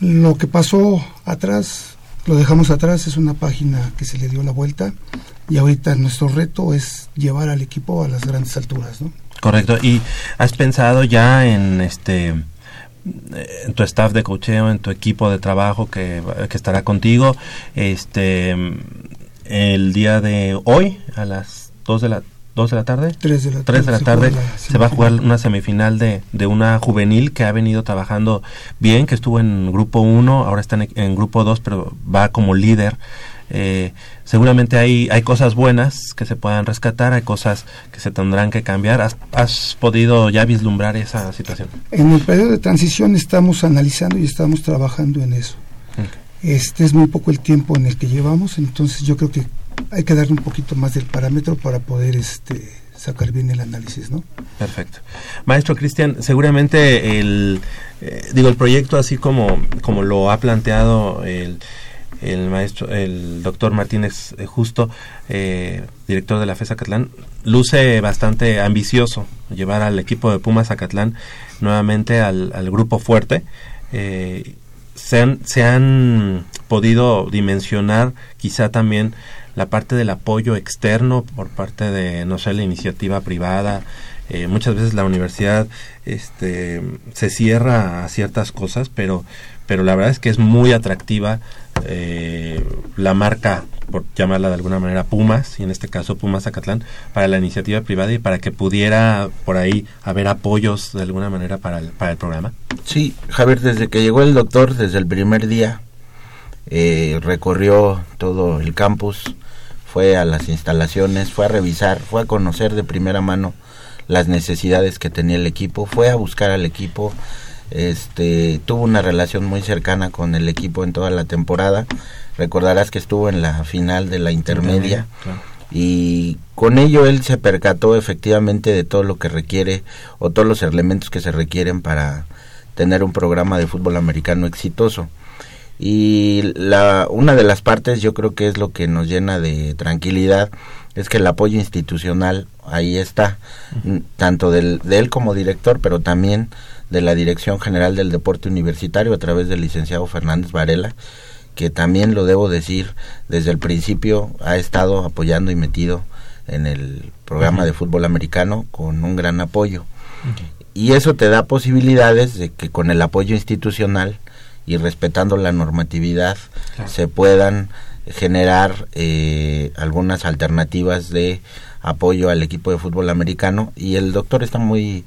S8: Lo que pasó atrás, lo dejamos atrás, es una página que se le dio la vuelta y ahorita nuestro reto es llevar al equipo a las grandes alturas, ¿no?
S3: Correcto. ¿Y has pensado ya en este eh, en tu staff de cocheo, en tu equipo de trabajo que, que estará contigo, este el día de hoy a las 2 de la 2 de la tarde?
S8: 3 de la
S3: 3 de la tarde se va a jugar una semifinal de, de una juvenil que ha venido trabajando bien, que estuvo en grupo 1, ahora está en, en grupo 2, pero va como líder. Eh, seguramente hay, hay cosas buenas que se puedan rescatar, hay cosas que se tendrán que cambiar. ¿Has, has podido ya vislumbrar esa situación?
S8: En el periodo de transición estamos analizando y estamos trabajando en eso. Este es muy poco el tiempo en el que llevamos, entonces yo creo que hay que darle un poquito más del parámetro para poder este sacar bien el análisis, ¿no?
S3: Perfecto. Maestro Cristian, seguramente el, eh, digo, el proyecto así como, como lo ha planteado el, el maestro, el doctor Martínez eh, Justo, eh, director de la FES Acatlán, luce bastante ambicioso llevar al equipo de Pumas Acatlán nuevamente al, al grupo fuerte. Eh, se han, se han podido dimensionar quizá también la parte del apoyo externo por parte de, no sé, la iniciativa privada. Muchas veces la universidad este, se cierra a ciertas cosas, pero, pero la verdad es que es muy atractiva eh, la marca, por llamarla de alguna manera, Pumas, y en este caso Pumas Zacatlán, para la iniciativa privada y para que pudiera por ahí haber apoyos de alguna manera para el, para el programa.
S7: Sí, Javier, desde que llegó el doctor, desde el primer día, eh, recorrió todo el campus, fue a las instalaciones, fue a revisar, fue a conocer de primera mano las necesidades que tenía el equipo, fue a buscar al equipo, este, tuvo una relación muy cercana con el equipo en toda la temporada. Recordarás que estuvo en la final de la intermedia y con ello él se percató efectivamente de todo lo que requiere o todos los elementos que se requieren para tener un programa de fútbol americano exitoso. Y la, una de las partes yo creo que es lo que nos llena de tranquilidad es que el apoyo institucional ahí está, tanto del, de él como director, pero también de la Dirección General del Deporte Universitario a través del licenciado Fernández Varela, que también lo debo decir, desde el principio ha estado apoyando y metido en el programa de fútbol americano con un gran apoyo. Y eso te da posibilidades de que con el apoyo institucional y respetando la normatividad se puedan generar eh, algunas alternativas de apoyo al equipo de fútbol americano. Y el doctor está muy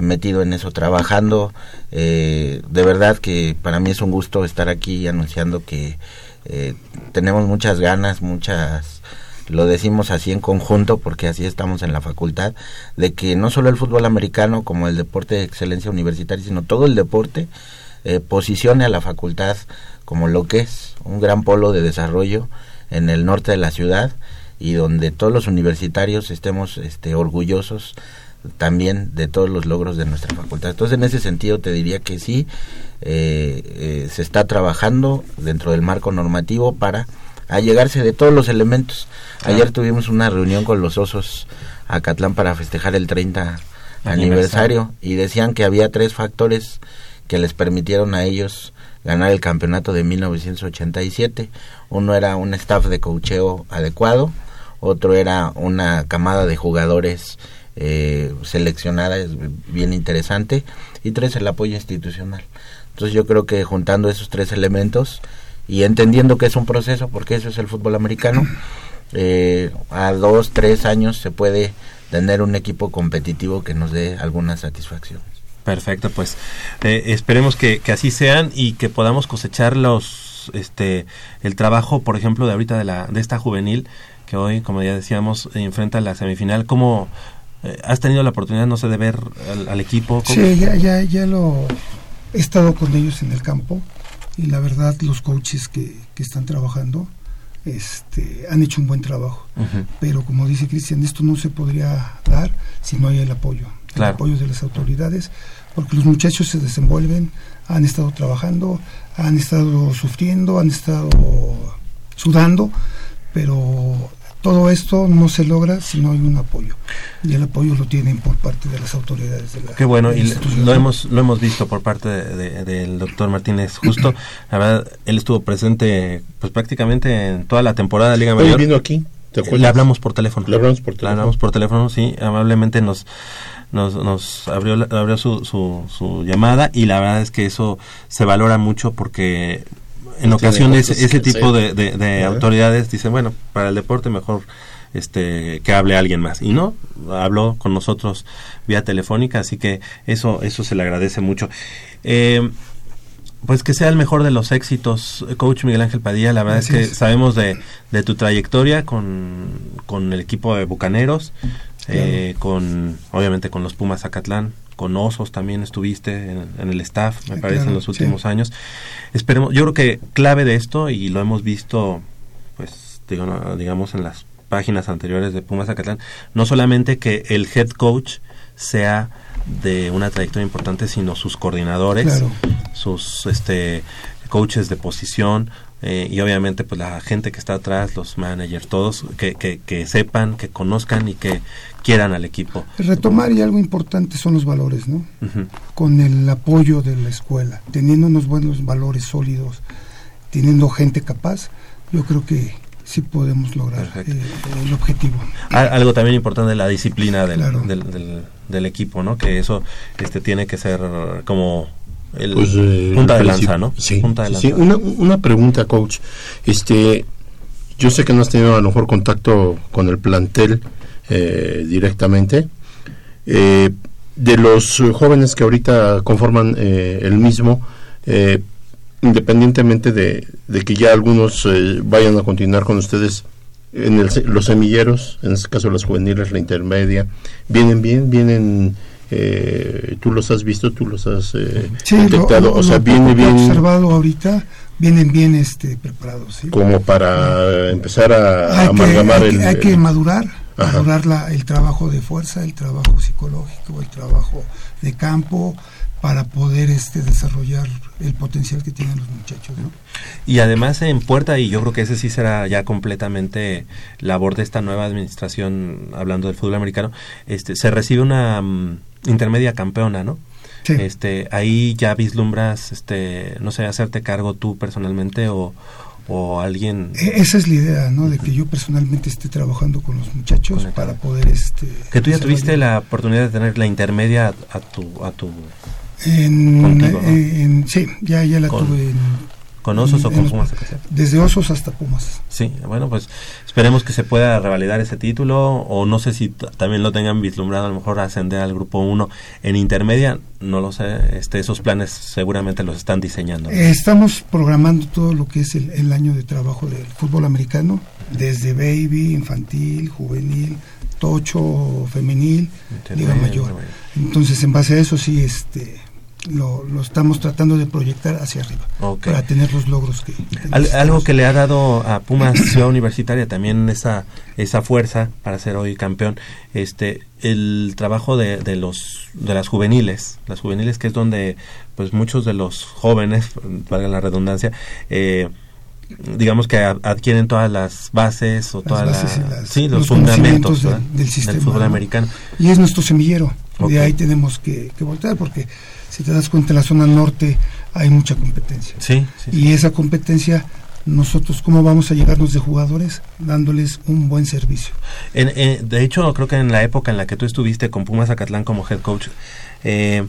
S7: metido en eso, trabajando. eh, de verdad que para mí es un gusto estar aquí anunciando que eh, tenemos muchas ganas, muchas lo decimos así en conjunto porque así estamos en la facultad, de que no solo el fútbol americano como el deporte de excelencia universitaria, sino todo el deporte eh, posicione a la facultad como lo que es, un gran polo de desarrollo en el norte de la ciudad y donde todos los universitarios estemos este, orgullosos también de todos los logros de nuestra facultad. Entonces, en ese sentido, te diría que sí, eh, eh, se está trabajando dentro del marco normativo para allegarse de todos los elementos. Ayer tuvimos una reunión con los osos Acatlán para festejar el 30 aniversario y decían que había tres factores que les permitieron a ellos ganar el campeonato de 1987. Uno era un staff de cocheo adecuado, otro era una camada de jugadores eh, seleccionada, es bien interesante, y tres, el apoyo institucional. Entonces yo creo que juntando esos tres elementos y entendiendo que es un proceso, porque eso es el fútbol americano, eh, a dos, tres años se puede tener un equipo competitivo que nos dé alguna satisfacción.
S3: Perfecto, pues eh, esperemos que, que así sean y que podamos cosechar los, este, el trabajo, por ejemplo, de ahorita de la, de esta juvenil que hoy, como ya decíamos, enfrenta la semifinal. ¿Cómo has tenido la oportunidad, no sé, de ver al, al equipo? ¿Cómo-
S8: Sí, ya, ya, ya lo he estado con ellos en el campo y la verdad los coaches que, que están trabajando este, han hecho un buen trabajo. Pero como dice Cristian, esto no se podría dar si no hay el apoyo, el
S3: Claro.
S8: apoyo de las autoridades, porque los muchachos se desenvuelven, han estado trabajando, han estado sufriendo, han estado sudando, pero todo esto no se logra si no hay un apoyo. Y el apoyo lo tienen por parte de las autoridades de la
S3: Qué bueno, y lo hemos, lo hemos visto por parte de- de- del doctor Martínez Justo. La verdad, él estuvo presente pues prácticamente en toda la temporada de Liga
S4: Hoy
S3: Mayor.
S4: vino aquí, ¿te acuerdas?
S3: Le hablamos por teléfono.
S4: Le hablamos por
S3: Le
S4: teléfono.
S3: hablamos por teléfono, sí, amablemente nos nos, nos abrió, la- abrió su, su, su llamada y la verdad es que eso se valora mucho porque en ocasiones ese tipo de, autoridades dicen, bueno, para el deporte mejor este que hable alguien más y no habló con nosotros vía telefónica así que eso eso se le agradece mucho. Eh, pues que sea el mejor de los éxitos, coach Miguel Ángel Padilla. La verdad es que sabemos de, de tu trayectoria con, con el equipo de Bucaneros, eh, con obviamente con los Pumas Zacatlán, con Osos también estuviste en, en el staff, me
S8: Sí,
S3: parece, en los últimos
S8: sí.
S3: años. Esperemos, yo creo que clave de esto, y lo hemos visto, pues, digamos, en las páginas anteriores de Pumas Zacatlán, no solamente que el head coach sea de una trayectoria importante, sino sus coordinadores,
S8: Claro.
S3: sus este coaches de posición eh, y obviamente pues la gente que está atrás, los managers, todos que, que, que sepan, que conozcan y que quieran al equipo.
S8: Retomar y algo importante son los valores, ¿no? Con el apoyo de la escuela, teniendo unos buenos valores sólidos, teniendo gente capaz, yo creo que sí podemos lograr eh, el objetivo.
S3: Al- algo también importante la disciplina del,
S8: Claro.
S3: del, del- del equipo, ¿no? Que eso este tiene que ser como el
S4: Pues, eh,
S3: punta de lanza, ¿no?
S4: Sí,
S3: punta de
S4: sí,
S3: lanza.
S4: sí. Una, una pregunta, coach. Este, yo sé que no has tenido a lo mejor contacto con el plantel eh, directamente. Eh, de los jóvenes que ahorita conforman eh, el mismo, independientemente de, de que ya algunos vayan a continuar con ustedes en el los semilleros, en este caso las juveniles, la intermedia, vienen bien, vienen, eh, tú los has visto, tú los has eh,
S8: Sí,
S4: detectado,
S8: lo-
S4: o sea,
S8: lo
S4: viene
S8: que
S4: bien
S8: observado ahorita, vienen bien este preparados. ¿sí?
S4: como para empezar a
S8: hay, que,
S4: amalgamar
S8: hay
S4: el,
S8: que- hay que
S4: el-
S8: madurar,
S4: Ajá.
S8: madurar la- el trabajo de fuerza, el trabajo psicológico, el trabajo de campo, para poder este desarrollar el potencial que tienen los muchachos. ¿no?
S3: Y además en puerta, y yo creo que ese sí será ya completamente labor de esta nueva administración, hablando del fútbol americano, este, se recibe una mm, intermedia campeona, ¿no?
S8: Sí.
S3: Este, ahí ya vislumbras, este, no sé, hacerte cargo tú personalmente o, o alguien.
S8: E- Esa es la idea, ¿no? De que yo personalmente esté trabajando con los muchachos para poder este
S3: Que tú ya tuviste la oportunidad de tener la intermedia a, tu, a tu
S8: en,
S3: contigo, ¿no?
S8: eh, en- sí, ya ya la
S3: Con-
S8: tuve en,
S3: con osos o con Pumas.
S8: Desde osos hasta pumas.
S3: Sí, bueno, pues esperemos que se pueda revalidar ese título o no sé si también lo tengan vislumbrado a lo mejor ascender al grupo 1 en intermedia, no lo sé, este esos planes seguramente los están diseñando. ¿no?
S8: Estamos programando todo lo que es el, el año de trabajo del fútbol americano, desde baby, infantil, juvenil, tocho, femenil, liga mayor. Entonces, en base a eso sí, este, lo, lo estamos tratando de proyectar hacia arriba para tener los logros que. que
S3: Al-
S8: necesitamos.
S3: algo que le ha dado a Pumas Ciudad Universitaria también esa esa fuerza para ser hoy campeón, este el trabajo de, de los de las juveniles, las juveniles que es donde pues muchos de los jóvenes, valga la redundancia, eh, digamos que adquieren todas las bases o
S8: Las
S3: todas
S8: bases
S3: las
S8: y las-
S3: sí, los,
S8: los
S3: fundamentos
S8: del-
S3: ¿verdad?
S8: del sistema,
S3: fútbol
S8: ¿no?
S3: americano.
S8: Y es nuestro semillero. De ahí tenemos que, que voltear porque si te das cuenta en la zona norte hay mucha competencia.
S3: Sí, sí,
S8: Y esa competencia nosotros cómo vamos a llegarnos de jugadores dándoles un buen servicio.
S3: En- eh, de hecho, creo que en la época en la que tú estuviste con Pumas Acatlán como head coach, eh,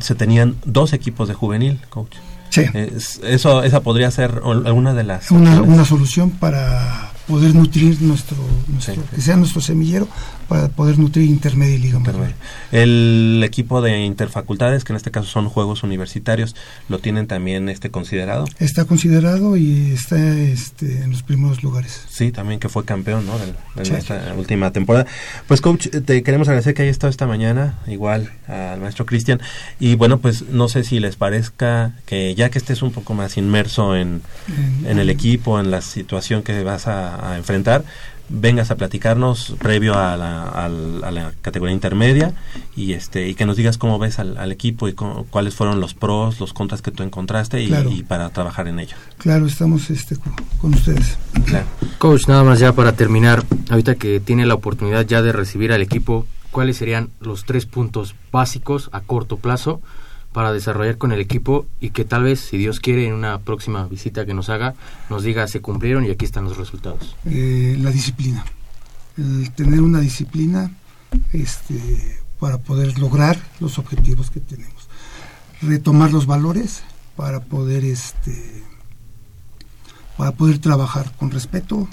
S3: se tenían dos equipos de juvenil, coach.
S8: Sí.
S3: Es- eso, esa podría ser alguna de las
S8: Una, una solución para poder nutrir nuestro, nuestro- que sea nuestro semillero para poder nutrir intermedia y liga mayor.
S3: El equipo de interfacultades, que en este caso son juegos universitarios, lo tienen también este considerado.
S8: Está considerado y está este, en los primeros lugares.
S3: Sí, también que fue campeón, ¿no? De
S8: Sí.
S3: esta última temporada. Pues, coach, te queremos agradecer que haya estado esta mañana, igual al maestro Cristian. Y bueno, pues no sé si les parezca que ya que estés un poco más inmerso en,
S8: En-
S3: en el equipo, en la situación que vas a, a enfrentar, vengas a platicarnos previo a la, al- a la categoría intermedia y este y que nos digas cómo ves al, al equipo y cómo- cuáles fueron los pros, los contras que tú encontraste y,
S8: Claro.
S3: y para trabajar en ello.
S8: Claro, estamos este, con, con ustedes.
S3: Claro.
S5: Coach, nada más ya para terminar, ahorita que tiene la oportunidad ya de recibir al equipo, ¿cuáles serían los tres puntos básicos a corto plazo para desarrollar con el equipo y que tal vez, si Dios quiere, en una próxima visita que nos haga, nos diga se cumplieron y aquí están los resultados?
S8: Eh, la disciplina. El tener una disciplina este, para poder lograr los objetivos que tenemos. Retomar los valores para poder este para poder trabajar con respeto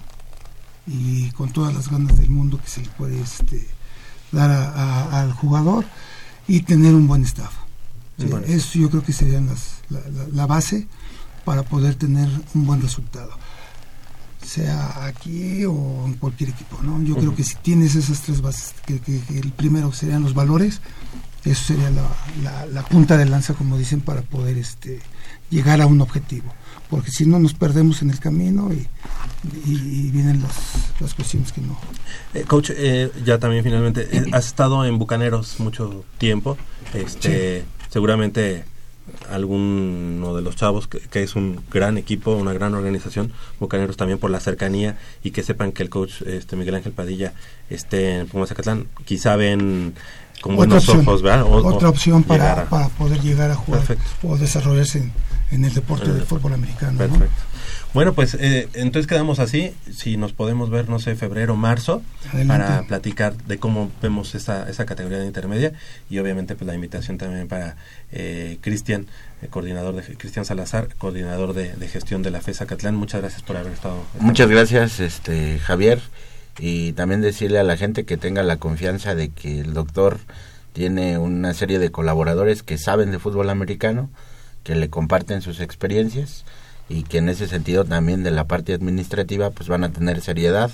S8: y con todas las ganas del mundo que se le puede este, dar al jugador y tener un buen staff. Eso yo creo que serían las, la, la- la base para poder tener un buen resultado. Sea aquí o en cualquier equipo ¿no? yo creo que si tienes esas tres bases que, que- que el primero serían los valores eso sería la, la- la punta de lanza como dicen para poder este llegar a un objetivo. Porque si no nos perdemos en el camino y, y- y vienen las, las cuestiones que no.
S3: Eh, coach, eh, ya también finalmente, eh, has estado en Bucaneros mucho tiempo. Este, Seguramente alguno de los chavos, que, que es un gran equipo, una gran organización, Bucaneros también por la cercanía y que sepan que el coach este Miguel Ángel Padilla esté en Pumas Zacatlán, quizá ven con
S8: otra
S3: buenos
S8: opción,
S3: ojos, ¿verdad? O-
S8: otra opción para,
S3: a-
S8: para poder llegar a jugar
S3: Perfecto.
S8: o desarrollarse en, en el deporte del fútbol americano ¿no?
S3: Perfecto. Bueno, pues eh, entonces quedamos así. Si nos podemos ver, no sé, febrero, marzo,
S8: Adelante.
S3: para platicar de cómo vemos esa, esa categoría de intermedia y obviamente pues la invitación también para eh, Cristian, eh, coordinador de Cristian Salazar, coordinador de, de gestión de la FESA Catlán. Muchas gracias por haber estado.
S7: Muchas gracias, este Javier, y también decirle a la gente que tenga la confianza de que el doctor tiene una serie de colaboradores que saben de fútbol americano, que le comparten sus experiencias y que en ese sentido también de la parte administrativa pues van a tener seriedad,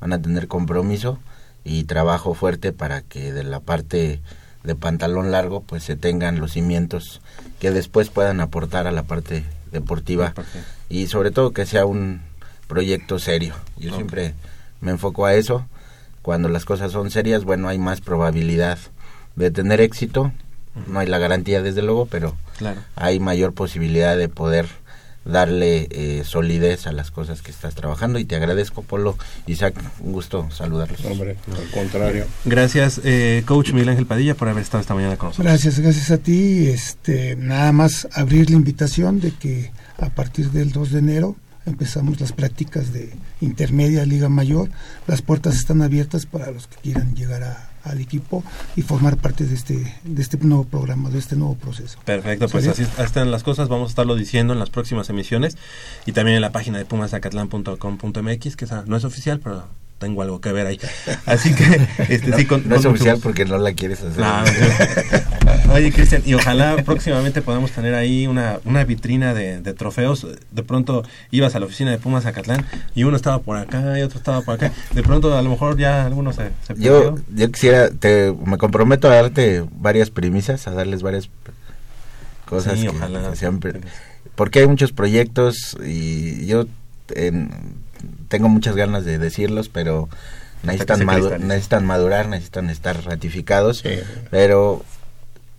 S7: van a tener compromiso y trabajo fuerte para que de la parte de pantalón largo pues se tengan los cimientos que después puedan aportar a la parte deportiva y sobre todo que sea un proyecto serio. Yo siempre me enfoco a eso. Cuando las cosas son serias, bueno, hay más probabilidad de tener éxito. No hay la garantía desde luego, pero
S3: Claro.
S7: hay mayor posibilidad de poder darle eh, solidez a las cosas que estás trabajando y te agradezco Polo Isaac un gusto saludarlos
S4: hombre al contrario
S3: Gracias, eh, coach Miguel Ángel Padilla, por haber estado esta mañana con nosotros.
S8: Gracias, gracias a ti. Este, nada más abrir la invitación de que a partir del 2 de enero empezamos las prácticas de intermedia Liga Mayor. Las puertas están abiertas para los que quieran llegar a- al equipo y formar parte de este de este nuevo programa, de este nuevo proceso.
S3: Perfecto, pues así están las cosas, vamos a estarlo diciendo en las próximas emisiones y también en la página de pumazacatlán.com.mx, que esa no es oficial, pero tengo algo que ver ahí. Así que, este,
S7: no,
S3: sí, con,
S7: no es
S3: con
S7: oficial porque no la quieres hacer
S3: No, no. Oye, Cristian, y ojalá próximamente podamos tener ahí una, una vitrina de, de trofeos. De pronto ibas a la oficina de Pumas Zacatlán y uno estaba por acá y otro estaba por acá. De pronto, a lo mejor ya alguno se, se
S7: yo yo quisiera te me comprometo a darte varias premisas a darles varias cosas
S3: Sí,
S7: que-
S3: ojalá.
S7: que sean porque hay muchos proyectos y yo en- tengo muchas ganas de decirlos pero necesitan, madu- necesitan madurar necesitan estar ratificados pero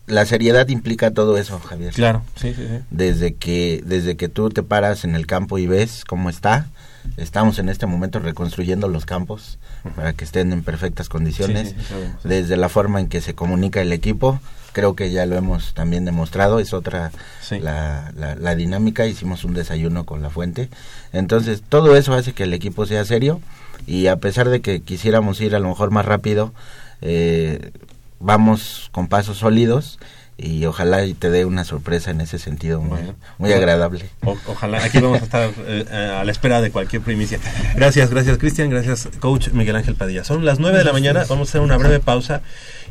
S7: la seriedad implica todo eso, Javier.
S3: Claro, sí, sí, sí.
S7: Desde que, desde que tú te paras en el campo y ves cómo está, estamos en este momento reconstruyendo los campos para que estén en perfectas condiciones.
S3: Sí, sí, sabemos.
S7: Desde la forma en que se comunica el equipo, creo que ya lo hemos también demostrado, es otra la, la, la dinámica, hicimos un desayuno con la fuente. Entonces, todo eso hace que el equipo sea serio y a pesar de que quisiéramos ir a lo mejor más rápido, eh, vamos con pasos sólidos y ojalá y te dé una sorpresa en ese sentido muy, muy agradable.
S3: O- ojalá, aquí vamos a estar eh, eh, a la espera de cualquier primicia. Gracias, gracias Cristian, gracias coach Miguel Ángel Padilla. Son las 9 de la mañana, vamos a hacer una breve pausa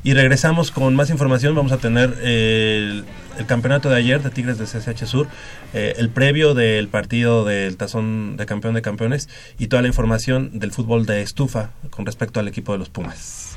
S3: y regresamos con más información. Vamos a tener eh, el, el campeonato de ayer de Tigres de CSH Sur, eh, el previo del partido del tazón de campeón de campeones y toda la información del fútbol de estufa con respecto al equipo de los Pumas.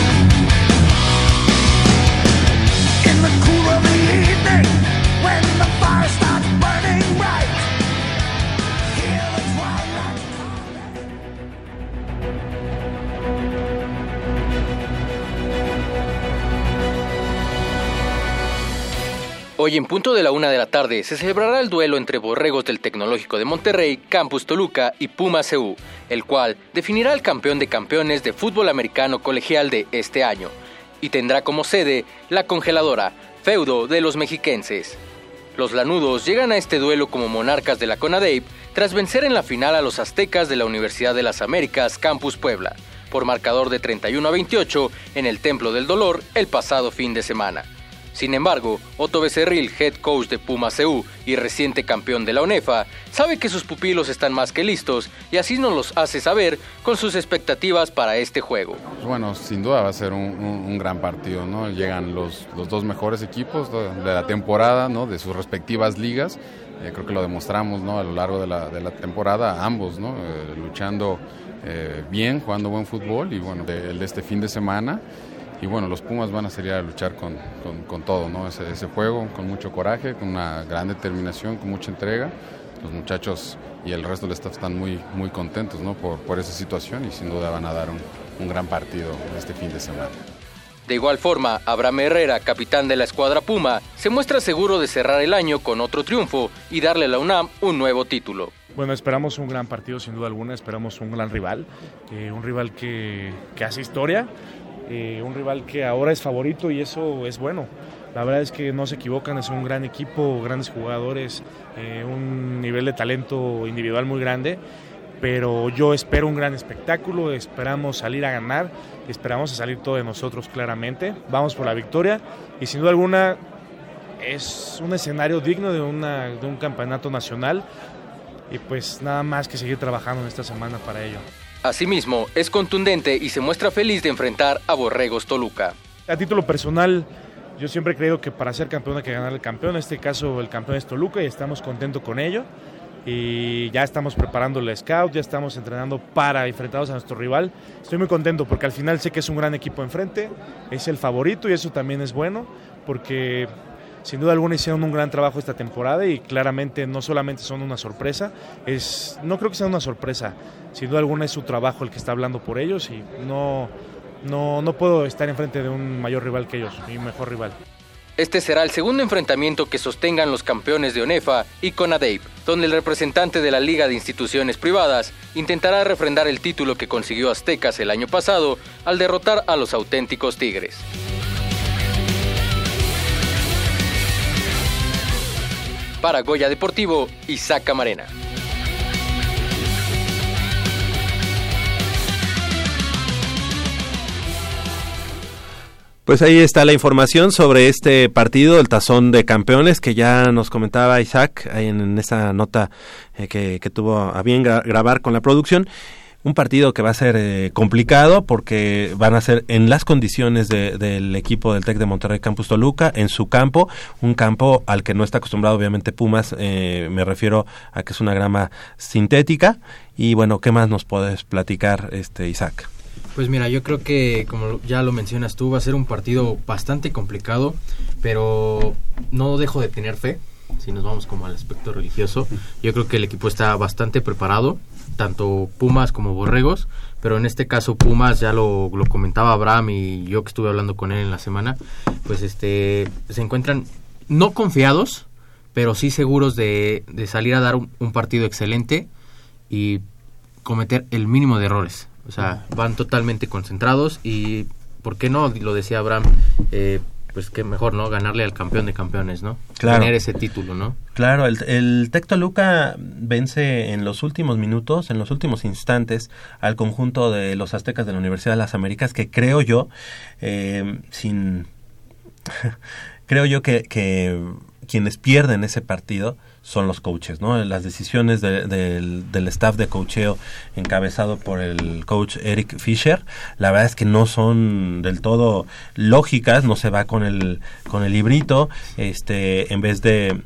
S5: Hoy en punto de la una de la tarde se celebrará el duelo entre Borregos del Tecnológico de Monterrey, Campus Toluca y Puma CU, el cual definirá el campeón de campeones de fútbol americano colegial de este año, y tendrá como sede la congeladora, feudo de los mexiquenses. Los lanudos llegan a este duelo como monarcas de la CONADEIP tras vencer en la final a los aztecas de la Universidad de las Américas, Campus Puebla, por marcador de 31 a 28 en el Templo del Dolor el pasado fin de semana. Sin embargo, Otto Becerril, head coach de Puma CU y reciente campeón de la UNEFA, sabe que sus pupilos están más que listos y así nos los hace saber con sus expectativas para este juego.
S9: Pues Bueno, sin duda va a ser un, gran partido, ¿no? Llegan los, los dos mejores equipos de, la temporada, ¿no? De sus respectivas ligas. Eh, creo que lo demostramos, ¿no? A lo largo de la, de la temporada, ambos, ¿no? Eh, luchando eh, bien, jugando buen fútbol y bueno, el de este fin de semana. Y bueno, los Pumas van a salir a luchar con, con- con todo, ¿no? Ese, ese juego, con mucho coraje, con una gran determinación, con mucha entrega. Los muchachos y el resto del staff están muy, muy contentos, ¿no? Por, por esa situación y sin duda van a dar un, un gran partido este fin de semana.
S5: De igual forma, Abraham Herrera, capitán de la escuadra Puma, se muestra seguro de cerrar el año con otro triunfo y darle a la UNAM un nuevo título.
S10: Bueno, esperamos un gran partido sin duda alguna, esperamos un gran rival, eh, un rival que, que hace historia, eh, un rival que ahora es favorito y eso es bueno. La verdad es que no se equivocan, es un gran equipo, grandes jugadores, eh, un nivel de talento individual muy grande, pero yo espero un gran espectáculo, esperamos salir a ganar, esperamos a salir todo de nosotros claramente, vamos por la victoria y sin duda alguna es un escenario digno de, una, de un campeonato nacional y pues nada más que seguir trabajando en esta semana para ello.
S5: Asimismo, es contundente y se muestra feliz de enfrentar a Borregos Toluca.
S10: A título personal, yo siempre he creído que para ser campeón hay que ganar el campeón. En este caso, el campeón es Toluca y estamos contentos con ello. Y ya estamos preparando el scout, ya estamos entrenando para enfrentarnos a nuestro rival. Estoy muy contento porque al final sé que es un gran equipo enfrente, es el favorito y eso también es bueno porque sin duda alguna hicieron un gran trabajo esta temporada y claramente no solamente son una sorpresa, es no creo que sea una sorpresa, sin duda alguna es su trabajo el que está hablando por ellos y no, no, no puedo estar enfrente de un mayor rival que ellos, mi mejor rival.
S5: Este será el segundo enfrentamiento que sostengan los campeones de ONEFA y CONADEIP, donde el representante de la Liga de Instituciones Privadas intentará refrendar el título que consiguió Aztecas el año pasado al derrotar a los auténticos Tigres. Para Goya Deportivo, Isaac Camarena.
S3: Pues ahí está la información sobre este partido, el tazón de campeones que ya nos comentaba Isaac en, esa nota eh, que, tuvo a bien grabar con la producción. Un partido que va a ser eh, complicado porque van a ser en las condiciones de- del equipo del TEC de Monterrey Campus Toluca, en su campo, un campo al que no está acostumbrado obviamente Pumas, eh, me refiero a que es una grama sintética. Y bueno, ¿qué más nos puedes platicar, este Isaac?
S5: Pues mira, yo creo que como ya lo mencionas tú, va a ser un partido bastante complicado, pero no dejo de tener fe. Si nos vamos como al aspecto religioso, yo creo que el equipo está bastante preparado, tanto Pumas como Borregos, pero en este caso Pumas ya lo, lo comentaba Abraham y yo que estuve hablando con él en la semana, pues este se encuentran no confiados, pero sí seguros de, de salir a dar un, un partido excelente y cometer el mínimo de errores. O sea, van totalmente concentrados y, ¿por qué no? Lo decía Abraham, eh, pues que mejor, ¿no? Ganarle al campeón de campeones, ¿no?
S3: Claro.
S5: Tener ese título, ¿no?
S3: Claro, el, el Tec Toluca vence en los últimos minutos, en los últimos instantes, al conjunto de los aztecas de la Universidad de las Américas, que creo yo, eh, sin... creo yo que, que quienes pierden ese partido son los coaches, ¿no? Las decisiones de- del, del staff de coacheo encabezado por el coach Eric Fisher, la verdad es que no son del todo lógicas, no se va con el con el librito, este, en vez de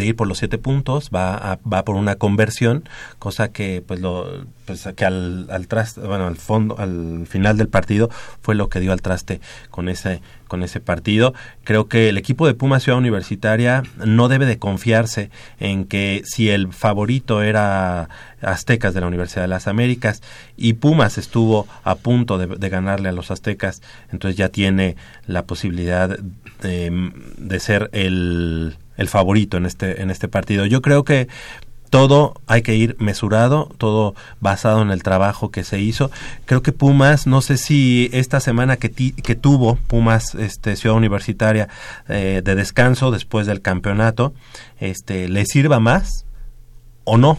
S3: de ir por los siete puntos va a- va por una conversión cosa que pues lo pues que al, al traste bueno al fondo al final del partido fue lo que dio al traste con ese con ese partido. Creo que el equipo de Puma Ciudad Universitaria no debe de confiarse en que si el favorito era Aztecas de la Universidad de las Américas y Pumas estuvo a punto de, de ganarle a los Aztecas entonces ya tiene la posibilidad de, de ser el el favorito en este en este partido. Yo creo que todo hay que ir mesurado, todo basado en el trabajo que se hizo. Creo que Pumas, no sé si esta semana que, ti- que tuvo Pumas este, Ciudad Universitaria eh, de descanso después del campeonato, este, le sirva más o no.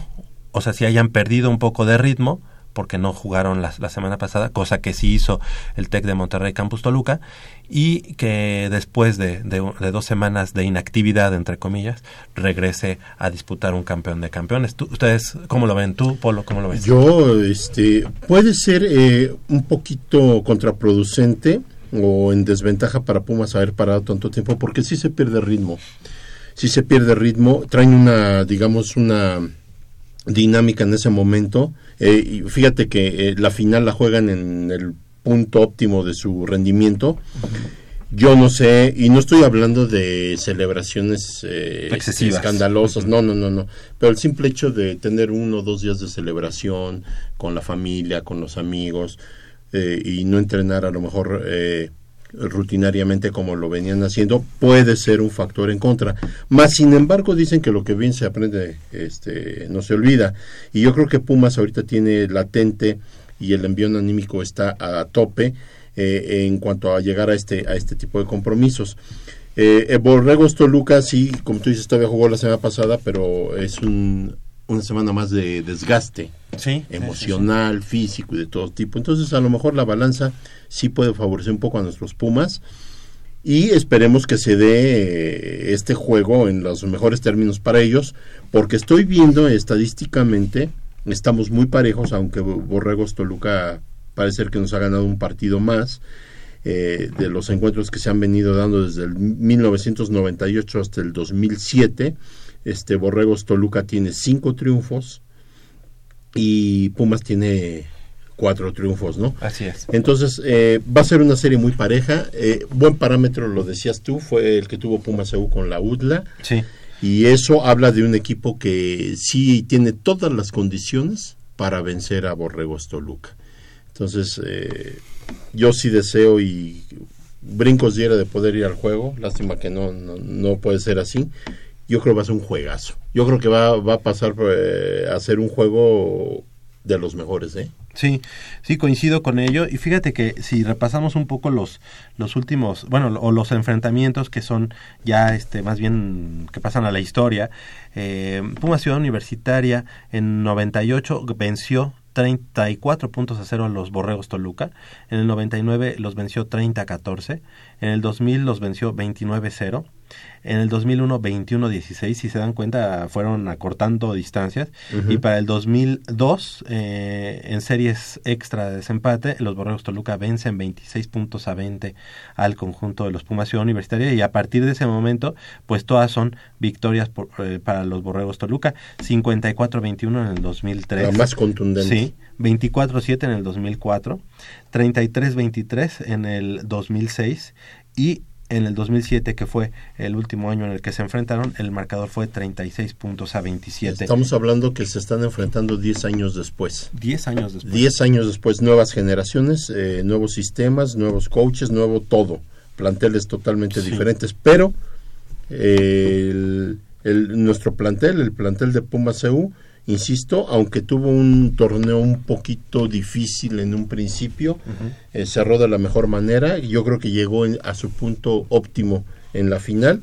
S3: O sea, si hayan perdido un poco de ritmo porque no jugaron la, la semana pasada, cosa que sí hizo el TEC de Monterrey Campus Toluca, y que después de, de- dos semanas de inactividad, entre comillas, regrese a disputar un campeón de campeones. ¿Tú- ¿Ustedes cómo lo ven? ¿Tú, Polo, cómo lo ves?
S4: Yo, este, puede ser eh, un poquito contraproducente o en desventaja para Pumas haber parado tanto tiempo, porque sí se pierde ritmo. Sí se pierde ritmo, traen una, digamos, una dinámica en ese momento. eh, y fíjate que eh, la final la juegan en el punto óptimo de su rendimiento. Yo no sé, y no estoy hablando de celebraciones eh,
S3: Excesivas.
S4: escandalosas, no, no, no, no. Pero el simple hecho de tener uno o dos días de celebración con la familia, con los amigos, eh, y no entrenar a lo mejor eh, rutinariamente como lo venían haciendo, puede ser un factor en contra. Más sin embargo, dicen que lo que bien se aprende este, no se olvida. Y yo creo que Pumas ahorita tiene latente y el envío anímico está a tope eh, en cuanto a llegar a este, a este tipo de compromisos. Eh, eh, Borregos Toluca, sí, como tú dices, todavía jugó la semana pasada, pero es un, una semana más de desgaste
S3: Sí,
S4: emocional, físico y de todo tipo. Entonces, a lo mejor la balanza sí puede favorecer un poco a nuestros Pumas y esperemos que se dé eh, este juego en los mejores términos para ellos, porque estoy viendo estadísticamente, estamos muy parejos, aunque Borregos Toluca parece que nos ha ganado un partido más. eh, de los encuentros que se han venido dando desde el 1998 hasta el 2007, este Borregos Toluca tiene cinco triunfos y Pumas tiene cuatro triunfos, ¿no?
S3: Así es.
S4: Entonces, eh, va a ser una serie muy pareja. Eh, buen parámetro, lo decías tú, fue el que tuvo Pumas EU con la UDLA.
S3: Sí.
S4: Y eso habla de un equipo que sí tiene todas las condiciones para vencer a Borregos Toluca. Entonces, eh, yo sí deseo y brincos diera de poder ir al juego. Lástima que no, no, no puede ser así. Yo creo que va a ser un juegazo. Yo creo que va, va a pasar eh, a ser un juego de los mejores, ¿eh?
S3: Sí, sí, coincido con ello. Y fíjate que si repasamos un poco los, los últimos, bueno, o los enfrentamientos que son ya, este, más bien, que pasan a la historia, eh, Puma Ciudad Universitaria en 98 venció 34 puntos a cero a los Borregos Toluca. En el 99 los venció 30 a 14. En el 2000 los venció 29 a 0. En el 2001 21 a 16. Si se dan cuenta, fueron acortando distancias.
S4: Ujú.
S3: Y para el 2002, eh, en series extra de desempate, los Borregos Toluca vencen 26 puntos a 20 al conjunto de los Pumas Ciudad Universitaria. Y a partir de ese momento, pues todas son victorias por- eh, para los Borregos Toluca. 54-21 en el 2003.
S4: La más contundente.
S3: Sí. 24-7 en el 2004, 33-23 en el 2006 y en el 2007, que fue el último año en el que se enfrentaron, el marcador fue 36 puntos a 27.
S4: Estamos hablando que se están enfrentando 10 años después.
S3: 10 años después.
S4: 10 años después, nuevas generaciones, eh, nuevos sistemas, nuevos coaches, nuevo todo. Planteles totalmente
S3: Sí.
S4: diferentes, pero eh, el- el- nuestro plantel, el plantel de Pumas CU, insisto, aunque tuvo un torneo un poquito difícil en un principio, eh, cerró de la mejor manera yo creo que llegó en- a su punto óptimo en la final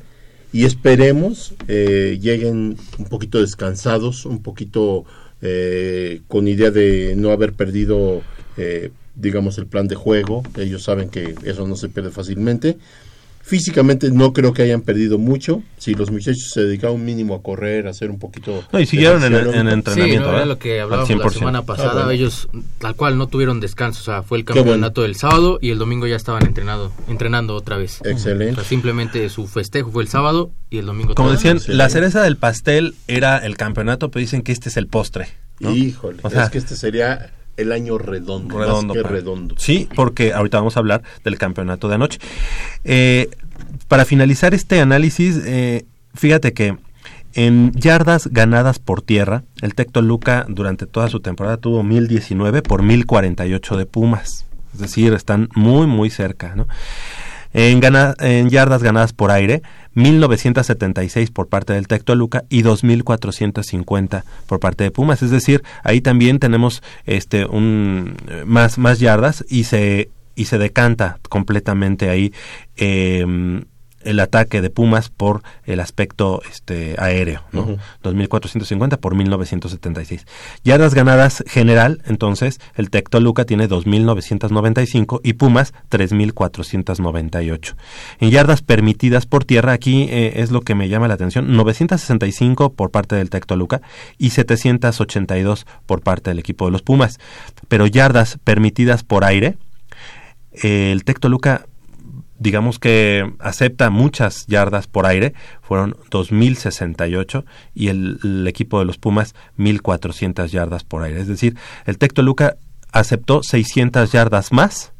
S4: y esperemos eh, lleguen un poquito descansados, un poquito eh, con idea de no haber perdido, eh, digamos, el plan de juego. Ellos saben que eso no se pierde fácilmente. Físicamente no creo que hayan perdido mucho. Si los muchachos se dedicaban un mínimo a correr, a hacer un poquito...
S3: No, y siguieron en- en entrenamiento,
S5: Sí, era lo que hablábamos la
S3: 100%.
S5: semana pasada.
S4: Ah, bueno.
S5: Ellos tal cual no tuvieron descanso. O sea, fue el
S4: bueno.
S5: campeonato del sábado y el domingo ya estaban entrenado, entrenando otra vez.
S4: Excelente.
S5: O sea, simplemente su festejo fue el sábado y el domingo
S3: Como decían, la cereza del pastel era el campeonato, pero dicen que este es el postre. ¿no?
S4: Híjole,
S3: O sea,
S4: es que este sería el año redondo,
S3: redondo.
S4: más que redondo.
S3: Sí, porque ahorita vamos a hablar del campeonato de anoche. Eh, para finalizar este análisis, eh, fíjate que en yardas ganadas por tierra, el Tecto Luca durante toda su temporada tuvo 1019 por 1048 de Pumas. Es decir, están muy, muy cerca, ¿no? En, yardas ganadas por aire, 1976 por parte del Tecto Luca y 2450 por parte de Pumas. Es decir, ahí también tenemos este un más, más yardas y se y se decanta completamente ahí eh, el ataque de Pumas por el aspecto este aéreo, ¿no?
S4: Ujú.
S3: 2450 por 1976. Yardas ganadas general, entonces, el Tecto Luca tiene 2995 y Pumas 3498. En yardas permitidas por tierra, aquí eh, es lo que me llama la atención, 965 por parte del Tecto Luca y 782 por parte del equipo de los Pumas. Pero yardas permitidas por aire, eh, el Tecto Luca digamos que acepta muchas yardas por aire, fueron 2.068 y el, el equipo de los Pumas 1.400 yardas por aire. Es decir, el Tecto Luca aceptó 600 yardas más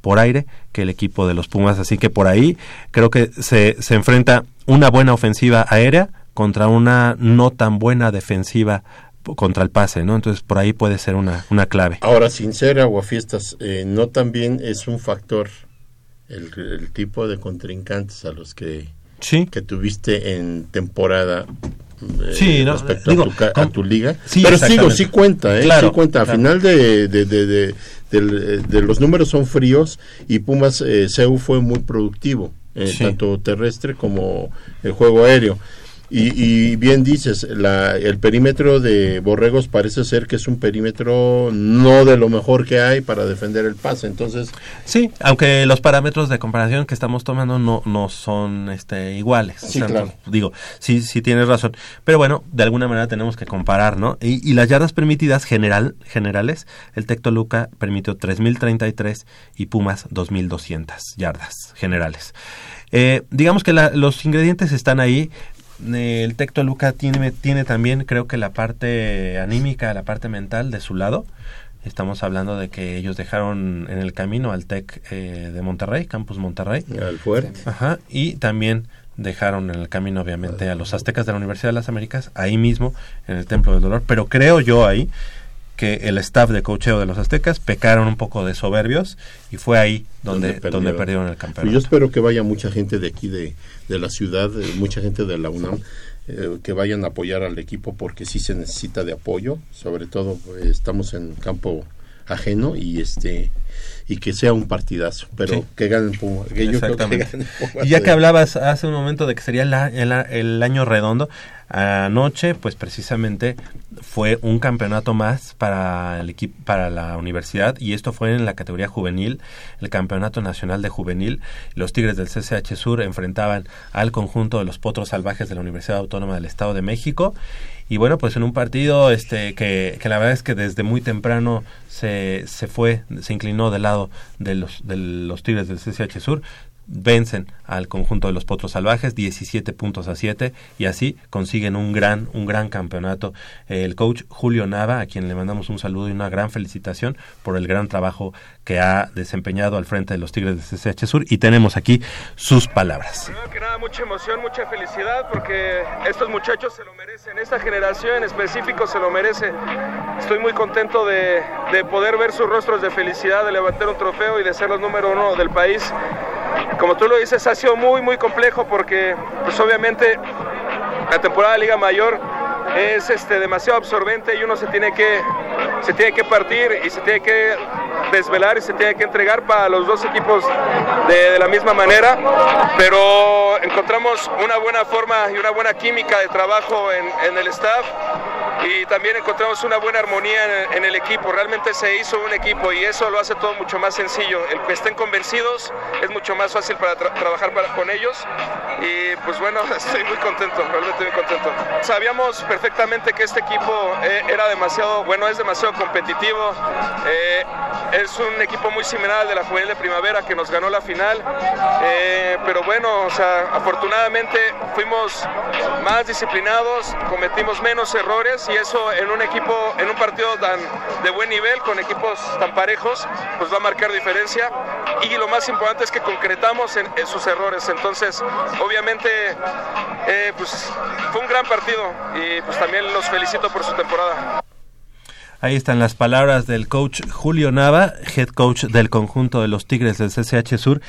S3: por aire que el equipo de los Pumas, así que por ahí creo que se, se enfrenta una buena ofensiva aérea contra una no tan buena defensiva contra el pase, ¿no? Entonces por ahí puede ser una, una clave.
S4: Ahora, sin ser aguafiestas, eh, no también es un factor el, el tipo de contrincantes a los que,
S3: Sí.
S4: que tuviste en temporada eh,
S3: no,
S4: respecto
S3: digo,
S4: a, tu, a
S3: com-
S4: tu liga.
S3: Sí,
S4: Pero sigo, sí cuenta, ¿eh?
S3: Claro,
S4: sí cuenta. A
S3: claro.
S4: final de, de, los números son fríos y Pumas eh, CEU fue muy productivo, eh,
S3: Sí.
S4: tanto terrestre como el juego aéreo. Y, y bien dices, la, el perímetro de Borregos parece ser que es un perímetro no de lo mejor que hay para defender el pase. Entonces,
S3: Sí, aunque los parámetros de comparación que estamos tomando no, no son este, iguales.
S4: Sí, claro.
S3: Digo, sí, sí tienes razón. Pero bueno, de alguna manera tenemos que comparar, ¿no? Y, y las yardas permitidas general, generales, el Tecto Luca permitió 3.033 y Pumas 2.200 yardas generales. Eh, digamos que la- los ingredientes están ahí. El Tecto Luca tiene, tiene también, creo que la parte anímica, la parte mental de su lado. Estamos hablando de que ellos dejaron en el camino al TEC eh, de Monterrey, Campus Monterrey.
S4: al fuerte.
S3: Ajá, y también dejaron en el camino, obviamente, a los aztecas de la Universidad de las Américas, ahí mismo, en el Templo del Dolor. Pero creo yo ahí que el staff de cocheo de los aztecas pecaron un poco de soberbios y fue ahí donde, donde, perdieron, el campeonato.
S4: Yo espero que vaya mucha gente de aquí, de, de la ciudad, eh, mucha gente de la UNAM, eh, que vayan a apoyar al equipo porque sí se necesita de apoyo. Sobre todo, eh, estamos en campo ajeno y este y que sea un partidazo, pero
S3: Sí.
S4: que gane el Puma. Que yo creo que Puma.
S3: Y ya que hablabas hace un momento de que sería el, a- el el año redondo, anoche pues precisamente fue un campeonato más para el equipo para la universidad y esto fue en la categoría juvenil, el Campeonato Nacional de Juvenil. Los Tigres del CCH Sur enfrentaban al conjunto de los Potros Salvajes de la Universidad Autónoma del Estado de México y bueno, pues en un partido este que, que la verdad es que desde muy temprano se, se fue, se inclinó del lado de los, de los Tigres del CCH Sur, vencen al conjunto de los Potros Salvajes 17 puntos a 7 y así consiguen un gran un gran campeonato el coach Julio Nava a quien le mandamos un saludo y una gran felicitación por el gran trabajo que ha desempeñado al frente de los Tigres de CCH Sur y tenemos aquí sus palabras
S11: mucha emoción, mucha felicidad porque estos muchachos se lo merecen, esta generación en específico se lo merece. Estoy muy contento de, de poder ver sus rostros de felicidad, de levantar un trofeo y de ser los número uno del país. Como tú lo dices, ha sido muy, muy complejo porque, pues obviamente, la temporada de Liga Mayor es este, demasiado absorbente y uno se tiene que se tiene que partir y se tiene que desvelar y se tiene que entregar para los dos equipos de, de la misma manera, pero encontramos una buena forma y una buena química de trabajo en, en el staff y también encontramos una buena armonía en, el equipo. Realmente se hizo un equipo y eso lo hace todo mucho más sencillo. El que estén convencidos es mucho más fácil para tra- trabajar para- con ellos y pues bueno, estoy muy contento, realmente muy contento. Sabíamos perfectamente que este equipo eh, era demasiado, bueno, es demasiado competitivo. Eh, es un equipo muy similar al de la Juvenil de Primavera que nos ganó la final. Eh, pero bueno, o sea, afortunadamente fuimos más disciplinados, cometimos menos errores y eso en un equipo, en un partido tan de buen nivel, con equipos tan parejos, pues va a marcar diferencia. Y lo más importante es que concretamos en, en sus errores. Entonces, obviamente, pues fue un gran partido y pues también los felicito por su temporada.
S3: Ahí están las palabras del coach Julio Nava, head coach del conjunto de los Tigres del CCH Sur,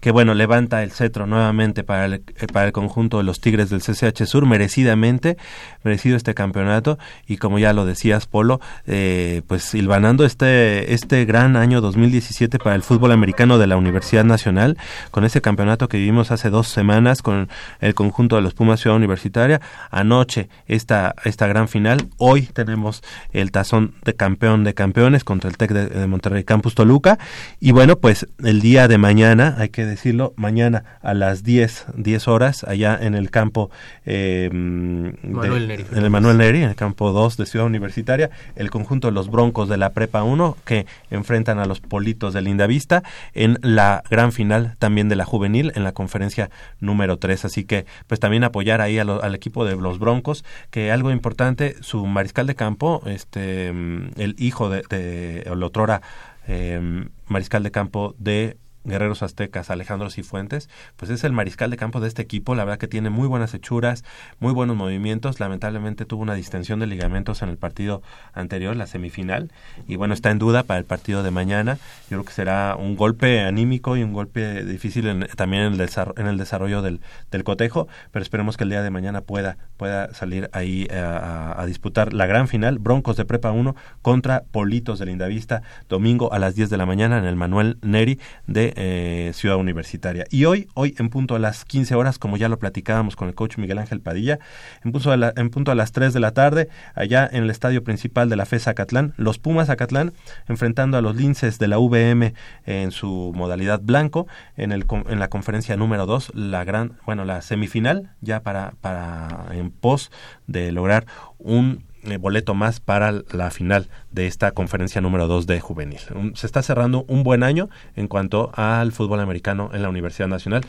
S3: que bueno, levanta el cetro nuevamente para el, eh, para el conjunto de los Tigres del CCH Sur, merecidamente, merecido este campeonato, y como ya lo decías, Polo, eh, pues silvanando este, este gran año 2017 para el fútbol americano de la Universidad Nacional, con ese campeonato que vivimos hace dos semanas con el conjunto de los Pumas Ciudad Universitaria, anoche esta, esta gran final, hoy tenemos el tazón de campeón de campeones contra el TEC de, de Monterrey Campus Toluca, y bueno, pues el día de mañana, hay que decirlo, mañana a las 10, 10 horas, allá en el campo eh, de-
S5: Manuel Neri.
S3: en el Manuel Neri, en el campo 2 de Ciudad Universitaria, el conjunto de los Broncos de la Prepa 1 que enfrentan a los Politos de Lindavista en la gran final también de la juvenil en la conferencia número 3. Así que pues también apoyar ahí a lo- al equipo de los Broncos, que algo importante, su mariscal de campo, este el hijo de, de el otrora eh, mariscal de campo de Guerreros Aztecas, Alejandro Cifuentes, pues es el mariscal de campo de este equipo, la verdad que tiene muy buenas hechuras, muy buenos movimientos, lamentablemente tuvo una distensión de ligamentos en el partido anterior, la semifinal, y bueno, está en duda para el partido de mañana, yo creo que será un golpe anímico y un golpe difícil en- también en el, en el desarrollo del, del cotejo, pero esperemos que el día de mañana pueda, pueda salir ahí eh, a, a disputar la gran final, Broncos de Prepa 1 contra Politos de Lindavista, domingo a las 10 de la mañana en el Manuel Neri de eh, Ciudad Universitaria. Y hoy, hoy en punto a las 15 horas, como ya lo platicábamos con el coach Miguel Ángel Padilla, en punto a, las 3 de la tarde, allá en el estadio principal de la FES Acatlán, los Pumas Acatlán enfrentando a los Linces de la VM en su modalidad blanco, en, el, en la conferencia número 2, la gran, bueno, la semifinal, ya para, para en pos de lograr un boleto más para la final de esta conferencia número 2 de juvenil. Se está cerrando un buen año en cuanto al fútbol americano en la Universidad Nacional.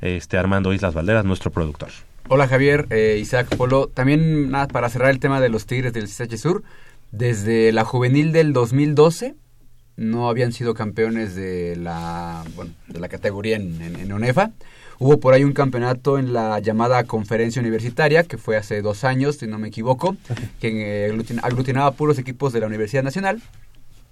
S3: Este Armando Islas Valderas, nuestro productor.
S12: Hola Javier, eh, Isaac Polo. También nada para cerrar el tema de los Tigres del CH Sur. Desde la juvenil del 2012 no habían sido campeones de la, bueno, de la categoría en, en, en ONEFA. Hubo por ahí un campeonato en la llamada conferencia universitaria, que fue hace dos años, si no me equivoco, que eh, aglutin- aglutinaba puros equipos de la Universidad Nacional.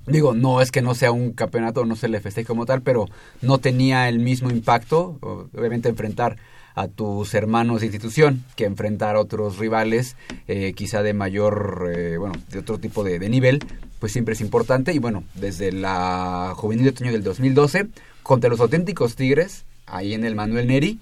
S12: Digo, no es que no sea un campeonato, no se le festeje como tal, pero no tenía el mismo impacto. Obviamente enfrentar a tus hermanos de institución que enfrentar a otros rivales eh, quizá de mayor, eh, bueno, de otro tipo de, de nivel, pues siempre es importante. Y bueno, desde la juvenil de otoño del 2012, contra los auténticos Tigres, ahí en el Manuel Neri,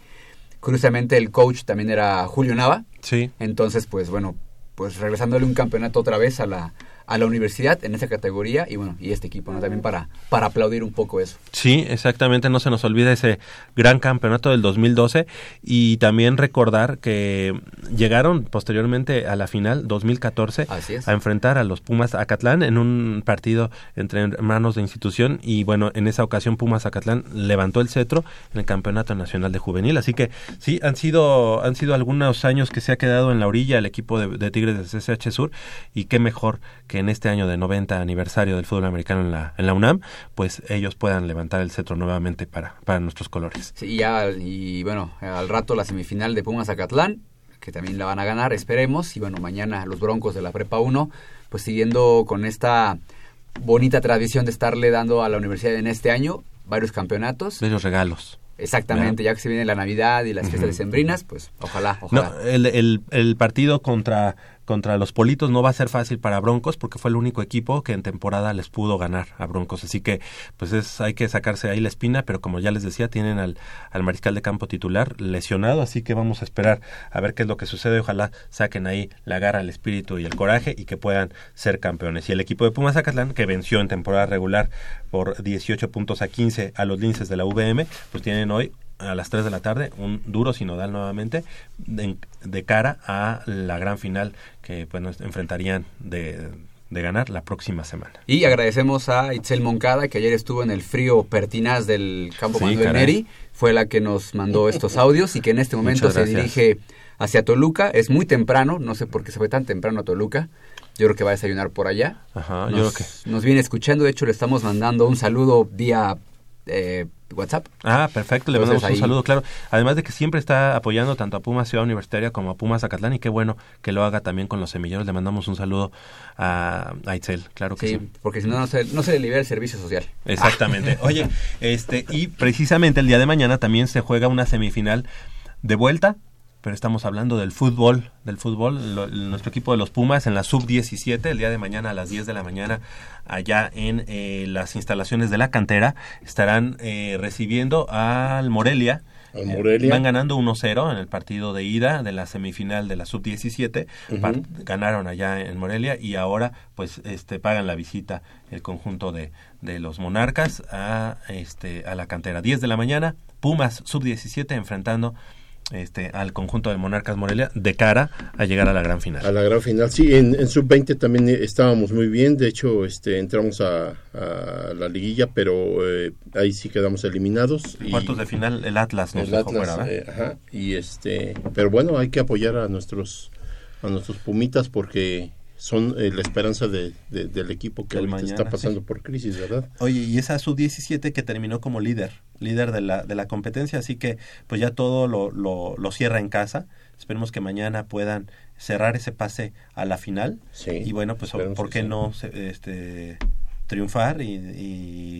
S12: curiosamente el coach también era Julio Nava.
S3: Sí.
S12: Entonces, pues bueno, pues regresándole un campeonato otra vez a la, a la universidad en esa categoría y bueno, y este equipo, ¿no? También para, para aplaudir un poco eso.
S3: Sí, exactamente, no se nos olvida ese gran campeonato del 2012 y también recordar que llegaron posteriormente a la final 2014
S12: Así es.
S3: a enfrentar a los Pumas Acatlán en un partido entre hermanos de institución y bueno, en esa ocasión Pumas Acatlán levantó el cetro en el Campeonato Nacional de Juvenil, así que sí, han sido, han sido algunos años que se ha quedado en la orilla el equipo de, de Tigres de CCH Sur y qué mejor que en este año de 90 aniversario del fútbol americano en la, en la UNAM, pues ellos puedan levantar el cetro nuevamente para, para nuestros colores.
S12: Sí, y ya, y bueno, al rato la semifinal de Pumas Acatlán, que también la van a ganar, esperemos. Y bueno, mañana los Broncos de la Prepa 1, pues siguiendo con esta bonita tradición de estarle dando a la universidad en este año varios campeonatos.
S3: Los regalos.
S12: Exactamente, ya que se viene la Navidad y las fiestas decembrinas, pues ojalá, ojalá.
S3: No, el, el, el partido contra contra los Politos no va a ser fácil para Broncos porque fue el único equipo que en temporada les pudo ganar a Broncos. Así que pues es, hay que sacarse ahí la espina, pero como ya les decía, tienen al, al mariscal de campo titular lesionado, así que vamos a esperar a ver qué es lo que sucede. Ojalá saquen ahí la garra, el espíritu y el coraje y que puedan ser campeones. Y el equipo de Pumas Zacatlán, que venció en temporada regular por 18 puntos a 15 a los linces de la VM, pues tienen hoy a las 3 de la tarde, un duro sinodal nuevamente de, de cara a la gran final que pues nos enfrentarían de, de ganar la próxima semana.
S12: Y agradecemos a Itzel Moncada, que ayer estuvo en el frío pertinaz del campo
S3: Sí,
S12: Manuel
S3: caray.
S12: Neri, fue la que nos mandó estos audios y que en este momento se dirige hacia Toluca. Es muy temprano, no sé por qué se fue tan temprano a Toluca. Yo creo que va a desayunar por allá.
S3: Ajá, yo
S12: nos,
S3: creo
S12: nos viene escuchando, de hecho le estamos mandando un saludo vía eh, WhatsApp.
S3: Ah, perfecto, le
S12: Entonces,
S3: mandamos un
S12: ahí-
S3: saludo, claro. Además de que siempre está apoyando tanto a Pumas Ciudad Universitaria como a Pumas Zacatlán y qué bueno que lo haga también con los semilleros. Le mandamos un saludo a, a Itzel, claro que sí.
S12: Sí, porque si no, no se, no se le libera el servicio social.
S3: Exactamente. Oye, este, y precisamente el día de mañana también se juega una semifinal de vuelta, pero estamos hablando del fútbol, del fútbol, lo- nuestro equipo de los Pumas en la sub-17, el día de mañana a las 10 de la mañana, allá en eh, las instalaciones de la cantera, estarán eh, recibiendo al Morelia.
S4: Al
S3: Eh,
S4: Morelia.
S3: van ganando 1-0 en el partido de ida de la semifinal de la sub-17.
S4: Ujú.
S3: Par- Ganaron allá en Morelia y ahora pues este pagan la visita el conjunto de, de los Monarcas a este a la cantera 10 de la mañana, Pumas sub-17 enfrentando este al conjunto de Monarcas Morelia de cara a llegar a la gran final.
S4: A la gran final, sí, en, en sub-20 también eh, estábamos muy bien, de hecho este entramos a, a la liguilla, pero eh, ahí sí quedamos eliminados.
S3: En cuartos de final el Atlas nos
S4: el
S3: dejó
S4: Atlas,
S3: fuera,
S4: eh, ajá, y este, pero bueno, hay que apoyar a nuestros a nuestros Pumitas porque son eh, la esperanza de, de- del equipo que
S3: Del
S4: ahorita
S3: mañana,
S4: está pasando
S3: sí.
S4: por crisis, ¿verdad?
S3: Oye, y esa sub-17 que terminó como líder, líder de la, de la competencia, así que pues ya todo lo, lo, lo cierra en casa. Esperemos que mañana puedan cerrar ese pase a la final. y bueno, pues ¿por qué
S4: sí.
S3: no este, triunfar y,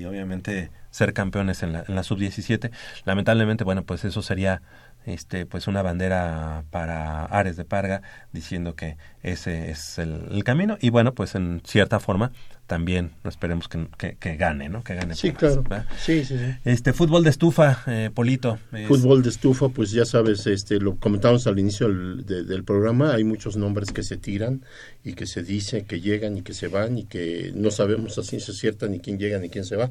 S3: y obviamente ser campeones en la, en la sub-17? Lamentablemente, bueno, pues eso sería este pues una bandera para Ares de Parga diciendo que ese es el, el camino y bueno pues en cierta forma también esperemos que, que, que gane no que gane
S4: Sí,
S3: Pumas,
S4: claro. Sí, sí, sí.
S3: este fútbol de estufa eh, Polito es-
S4: Fútbol de estufa, pues ya sabes, este, lo comentamos al inicio del, de- del programa, hay muchos nombres que se tiran y que se dice que llegan y que se van y que no sabemos a ciencia cierta ni quién llega ni quién se va.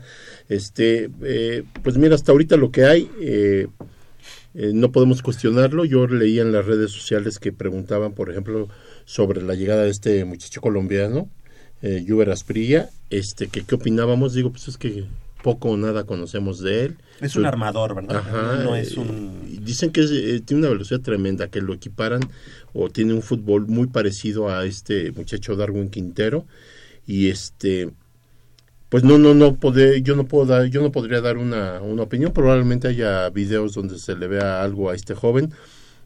S4: Este, eh, pues mira, hasta ahorita lo que hay, eh, eh, no podemos cuestionarlo. Yo leía en las redes sociales que preguntaban, por ejemplo, sobre la llegada de este muchacho colombiano, eh, Juber Asprilla, este, que qué opinábamos. Digo, pues es que poco o nada conocemos de él.
S3: Es
S4: Su-
S3: un armador, ¿verdad?
S4: Ajá.
S3: No es
S4: eh,
S3: un-
S4: Dicen que es, eh, tiene una velocidad tremenda, que lo equiparan o tiene un fútbol muy parecido a este muchacho Darwin Quintero y este pues no no no podé, yo no puedo dar yo no podría dar una, una opinión probablemente haya videos donde se le vea algo a este joven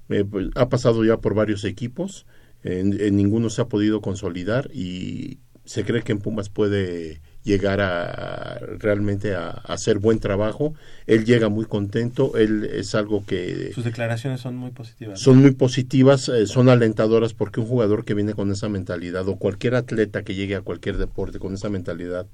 S4: Eh, pues, ha pasado ya por varios equipos en, en ninguno se ha podido consolidar y se cree que en Pumas puede llegar a realmente a, a hacer buen trabajo. Él llega muy contento, él es algo que
S13: Sus declaraciones son muy positivas.
S4: son muy positivas, eh, son alentadoras porque un jugador que viene con esa mentalidad o cualquier atleta que llegue a cualquier deporte con esa mentalidad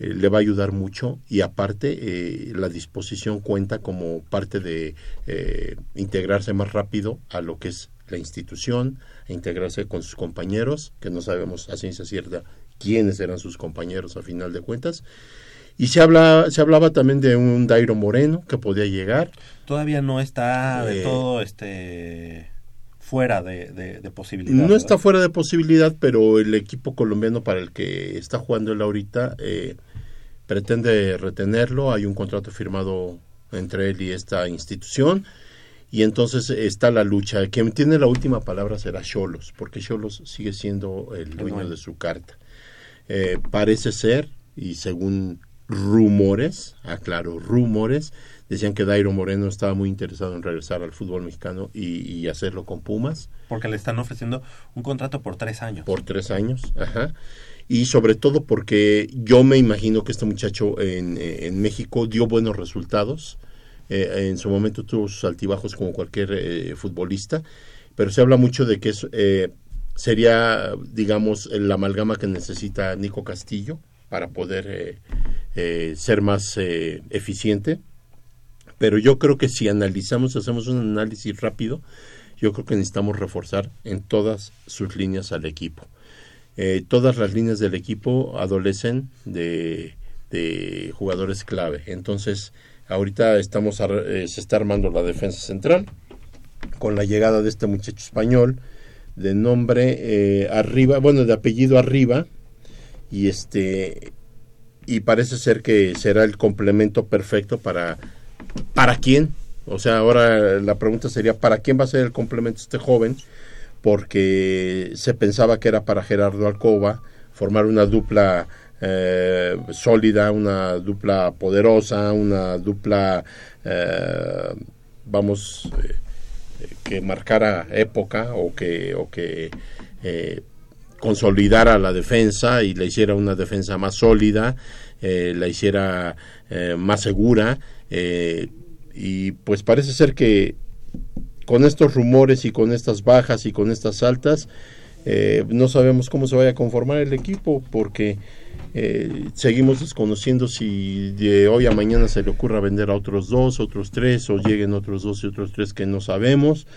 S4: eh, le va a ayudar mucho y aparte eh, la disposición cuenta como parte de eh, integrarse más rápido a lo que es la institución, a integrarse con sus compañeros, que no sabemos a ciencia cierta quiénes eran sus compañeros a final de cuentas. Y se, habla, se hablaba también de un Dairo Moreno que podía llegar.
S13: Todavía no está de todo este fuera de, de, de posibilidad.
S4: No
S13: ¿verdad?
S4: está fuera de posibilidad, pero el equipo colombiano para el que está jugando él ahorita eh, pretende retenerlo. Hay un contrato firmado entre él y esta institución. Y entonces está la lucha. Quien tiene la última palabra será Cholos, porque Cholos sigue siendo el dueño de su carta. Eh, parece ser, y según rumores, aclaro, rumores, decían que Dairo Moreno estaba muy interesado en regresar al fútbol mexicano y, y hacerlo con Pumas
S13: Porque le están ofreciendo un contrato por tres años.
S4: por tres años, ajá. Y sobre todo porque yo me imagino que este muchacho en, en México dio buenos resultados. Eh, en su momento tuvo sus altibajos como cualquier eh, futbolista, pero se habla mucho de que es, eh, sería, digamos, la amalgama que necesita Nico Castillo para poder eh, eh, ser más eficiente. Pero yo creo que si analizamos, hacemos un análisis rápido, yo creo que necesitamos reforzar en todas sus líneas al equipo. Eh, todas las líneas del equipo adolecen de, de jugadores clave. Entonces, ahorita estamos eh, se está armando la defensa central con la llegada de este muchacho español de nombre eh, arriba, bueno, de apellido arriba y este y parece ser que será el complemento perfecto para para quién. O sea, ahora la pregunta sería para quién va a ser el complemento este joven porque se pensaba que era para Gerardo Alcoba formar una dupla eh, sólida, una dupla poderosa, una dupla, eh, vamos, eh, que marcara época o que, o que consolidara la defensa y la hiciera una defensa más sólida, la hiciera más segura. y pues parece ser que con estos rumores y con estas bajas y con estas altas, eh, no sabemos cómo se vaya a conformar el equipo porque eh, seguimos desconociendo si de hoy a mañana se le ocurra vender a otros dos, otros tres o lleguen otros dos y otros tres que no sabemos.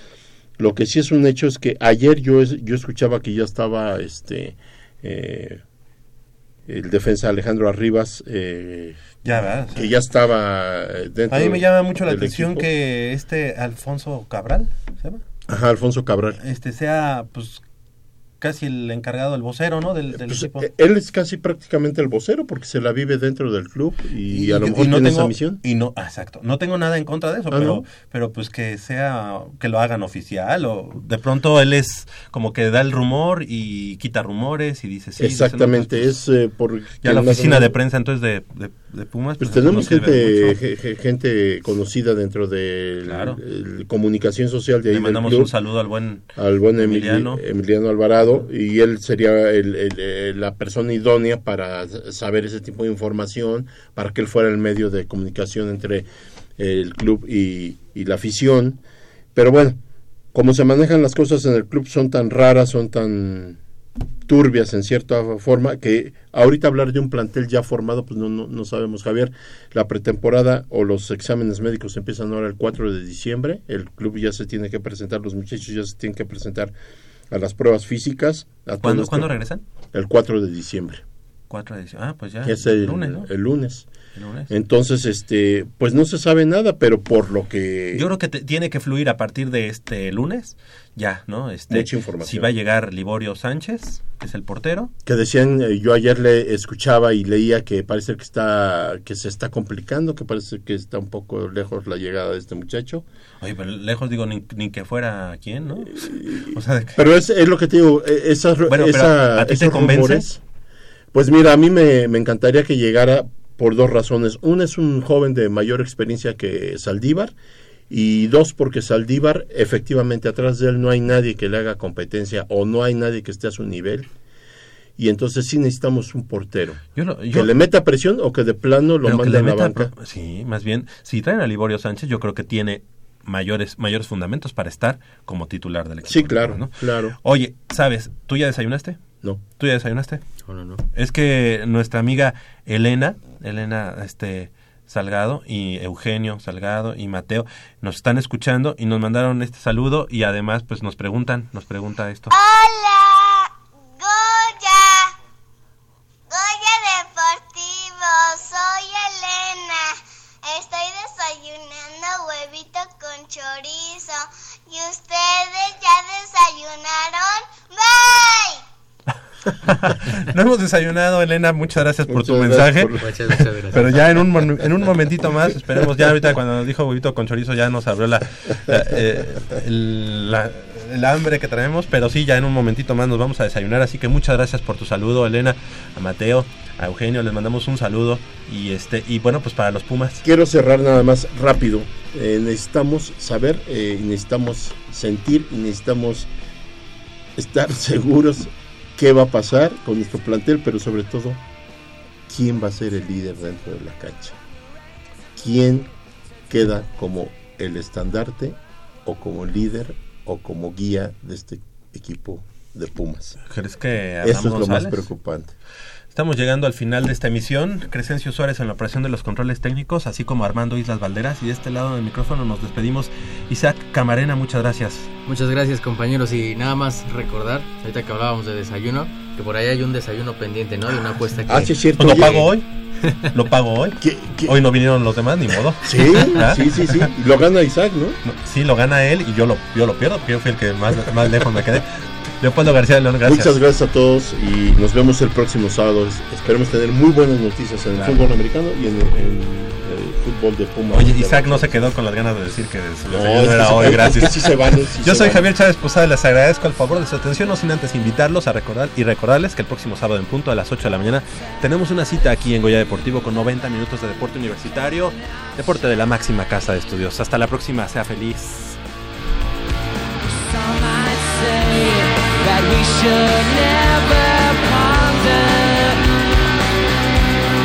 S4: Lo que sí es un hecho es que ayer yo, yo escuchaba que ya estaba este eh, el defensa Alejandro Arribas
S13: Ya, ¿verdad?
S4: que ya estaba eh, dentro
S13: A mí me llama mucho la atención
S4: equipo.
S13: que este Alfonso Cabral, ¿se llama?
S4: Ajá, Alfonso Cabral.
S13: Este sea, pues, casi el encargado, el vocero, ¿no? Del, del
S4: Pues,
S13: equipo.
S4: eh, él es casi prácticamente el vocero porque se la vive dentro del club y, a lo
S13: y
S4: mejor
S13: no
S4: tiene
S13: tengo-
S4: esa misión.
S13: Y no, ah, exacto. No tengo nada en contra de eso,
S4: Ah,
S13: pero,
S4: ¿no?
S13: pero pues que sea, que lo hagan oficial o de pronto él es como que da el rumor y quita rumores y dice sí. dice, no,
S4: Exactamente,
S13: pues,
S4: es eh, por...
S13: ya la oficina de prensa entonces de, de, de Pumas.
S4: Pues
S13: eso
S4: tenemos gente, gente conocida dentro de
S13: Claro.
S4: comunicación social de ahí
S13: Le
S4: del
S13: mandamos
S4: club,
S13: un saludo al buen
S4: al buen Emili-
S13: Emiliano.
S4: Emiliano. Alvarado y él sería la persona idónea para saber ese tipo de información, para que él fuera el medio de comunicación entre el club y, y la afición. Pero bueno, como se manejan las cosas en el club son tan raras, son tan turbias en cierta forma que ahorita hablar de un plantel ya formado pues no, no, no sabemos Javier la pretemporada o los exámenes médicos empiezan ahora el 4 de diciembre el club ya se tiene que presentar los muchachos ya se tienen que presentar a las pruebas físicas a
S13: ¿Cuándo- cuándo regresan?
S4: el 4 de diciembre
S13: 4 de diciembre. Ah, pues ya.
S4: es el
S13: lunes, ¿no?
S4: El lunes. Entonces este pues no se sabe nada pero por lo que
S13: Yo creo que te- tiene que fluir a partir de este lunes, ya, ¿no? Este,
S4: Mucha información.
S13: Si va a llegar Liborio Sánchez, que es el portero.
S4: que decían eh, yo ayer le escuchaba y leía que parece que está que se está complicando que parece que está un poco lejos la llegada de este muchacho
S13: Oye, pero lejos digo ni, ni que fuera quién, ¿no? O sea,
S4: pero es, es lo que te digo eh, esas
S13: Bueno, pero
S4: esa-
S13: ¿a ti te
S4: esos
S13: convence?
S4: rumores, pues mira a mí me, me encantaría que llegara por dos razones una es un joven de mayor experiencia que Saldívar y dos porque Saldívar efectivamente atrás de él no hay nadie que le haga competencia o no hay nadie que esté a su nivel y entonces sí necesitamos un portero.
S3: Yo
S4: que
S3: yo-
S4: le meta presión o que de plano lo
S3: que
S4: mande
S3: le
S4: a la banca.
S3: pro- sí, más bien, si traen a Liborio Sánchez, yo creo que tiene mayores mayores fundamentos para estar como titular del equipo.
S4: Sí, claro,
S3: ¿no?
S4: claro.
S3: Oye, ¿sabes? ¿Tú ya desayunaste?
S4: No.
S3: ¿Tú ya desayunaste?
S5: No, no, no.
S3: Es que nuestra amiga Elena, Elena este Salgado y Eugenio Salgado y Mateo nos están escuchando y nos mandaron este saludo y además pues nos preguntan, nos pregunta esto.
S14: Hola, Goya. Goya Deportivo, soy Elena. Estoy desayunando huevito con chorizo. ¿Y ustedes ya desayunaron? Bye.
S3: No hemos desayunado, Elena, muchas gracias por tu mensaje.
S4: gracias por-
S5: Muchas, muchas gracias.
S3: Pero ya en un, en un momentito más, esperemos ya ahorita cuando nos dijo huevito con chorizo ya nos abrió la, la, eh, el, la- el hambre que traemos, pero sí, ya en un momentito más nos vamos a desayunar, así que muchas gracias por tu saludo, Elena, a Mateo, a Eugenio, les mandamos un saludo y este y bueno, pues para los Pumas.
S4: Quiero cerrar nada más rápido. Eh, necesitamos saber, eh, necesitamos sentir y necesitamos estar seguros qué va a pasar con nuestro plantel, pero sobre todo, quién va a ser el líder dentro de la cancha. ¿Quién queda como el estandarte o como líder o como guía de este equipo de Pumas?
S3: ¿Crees que
S4: Eso es lo más preocupante.
S3: Estamos llegando al final de esta emisión. Crescencio Suárez en la operación de los controles técnicos, así como Armando Islas Valderas. Y de este lado del micrófono nos despedimos. Isaac Camarena, muchas gracias.
S5: Muchas gracias compañeros y nada más recordar, ahorita que hablábamos de desayuno, que por ahí hay un desayuno pendiente, ¿no? De una apuesta que...
S4: Ah, sí, es cierto.
S3: Pues lo pago hoy. Lo pago hoy. Hoy no vinieron los demás, ni modo.
S4: Sí,
S3: ¿Ah?
S4: sí, sí, sí. Y lo gana Isaac, ¿no?
S3: Sí, lo gana él y yo lo, yo lo pierdo porque yo fui el que más, más lejos me quedé. Leopoldo García de León, gracias.
S4: Muchas gracias a todos y nos vemos el próximo sábado. Es- Esperemos tener muy buenas noticias en
S3: Claro.
S4: el fútbol americano y en el, en fútbol de Pumas.
S3: Oye, Isaac no se quedó con las ganas de decir que
S4: No,
S3: desayuno
S4: es que
S3: era hoy,
S4: es que
S3: gracias.
S4: sí se vale, sí
S3: Yo
S4: se
S3: soy
S4: vale.
S3: Javier Chávez Posada, les agradezco el favor de su atención, no sin antes invitarlos a recordar y recordarles que el próximo sábado en punto a las 8 de la mañana tenemos una cita aquí en Goya Deportivo con 90 minutos de deporte universitario, deporte de la máxima casa de estudios. Hasta la próxima, sea feliz.
S2: we should never ponder.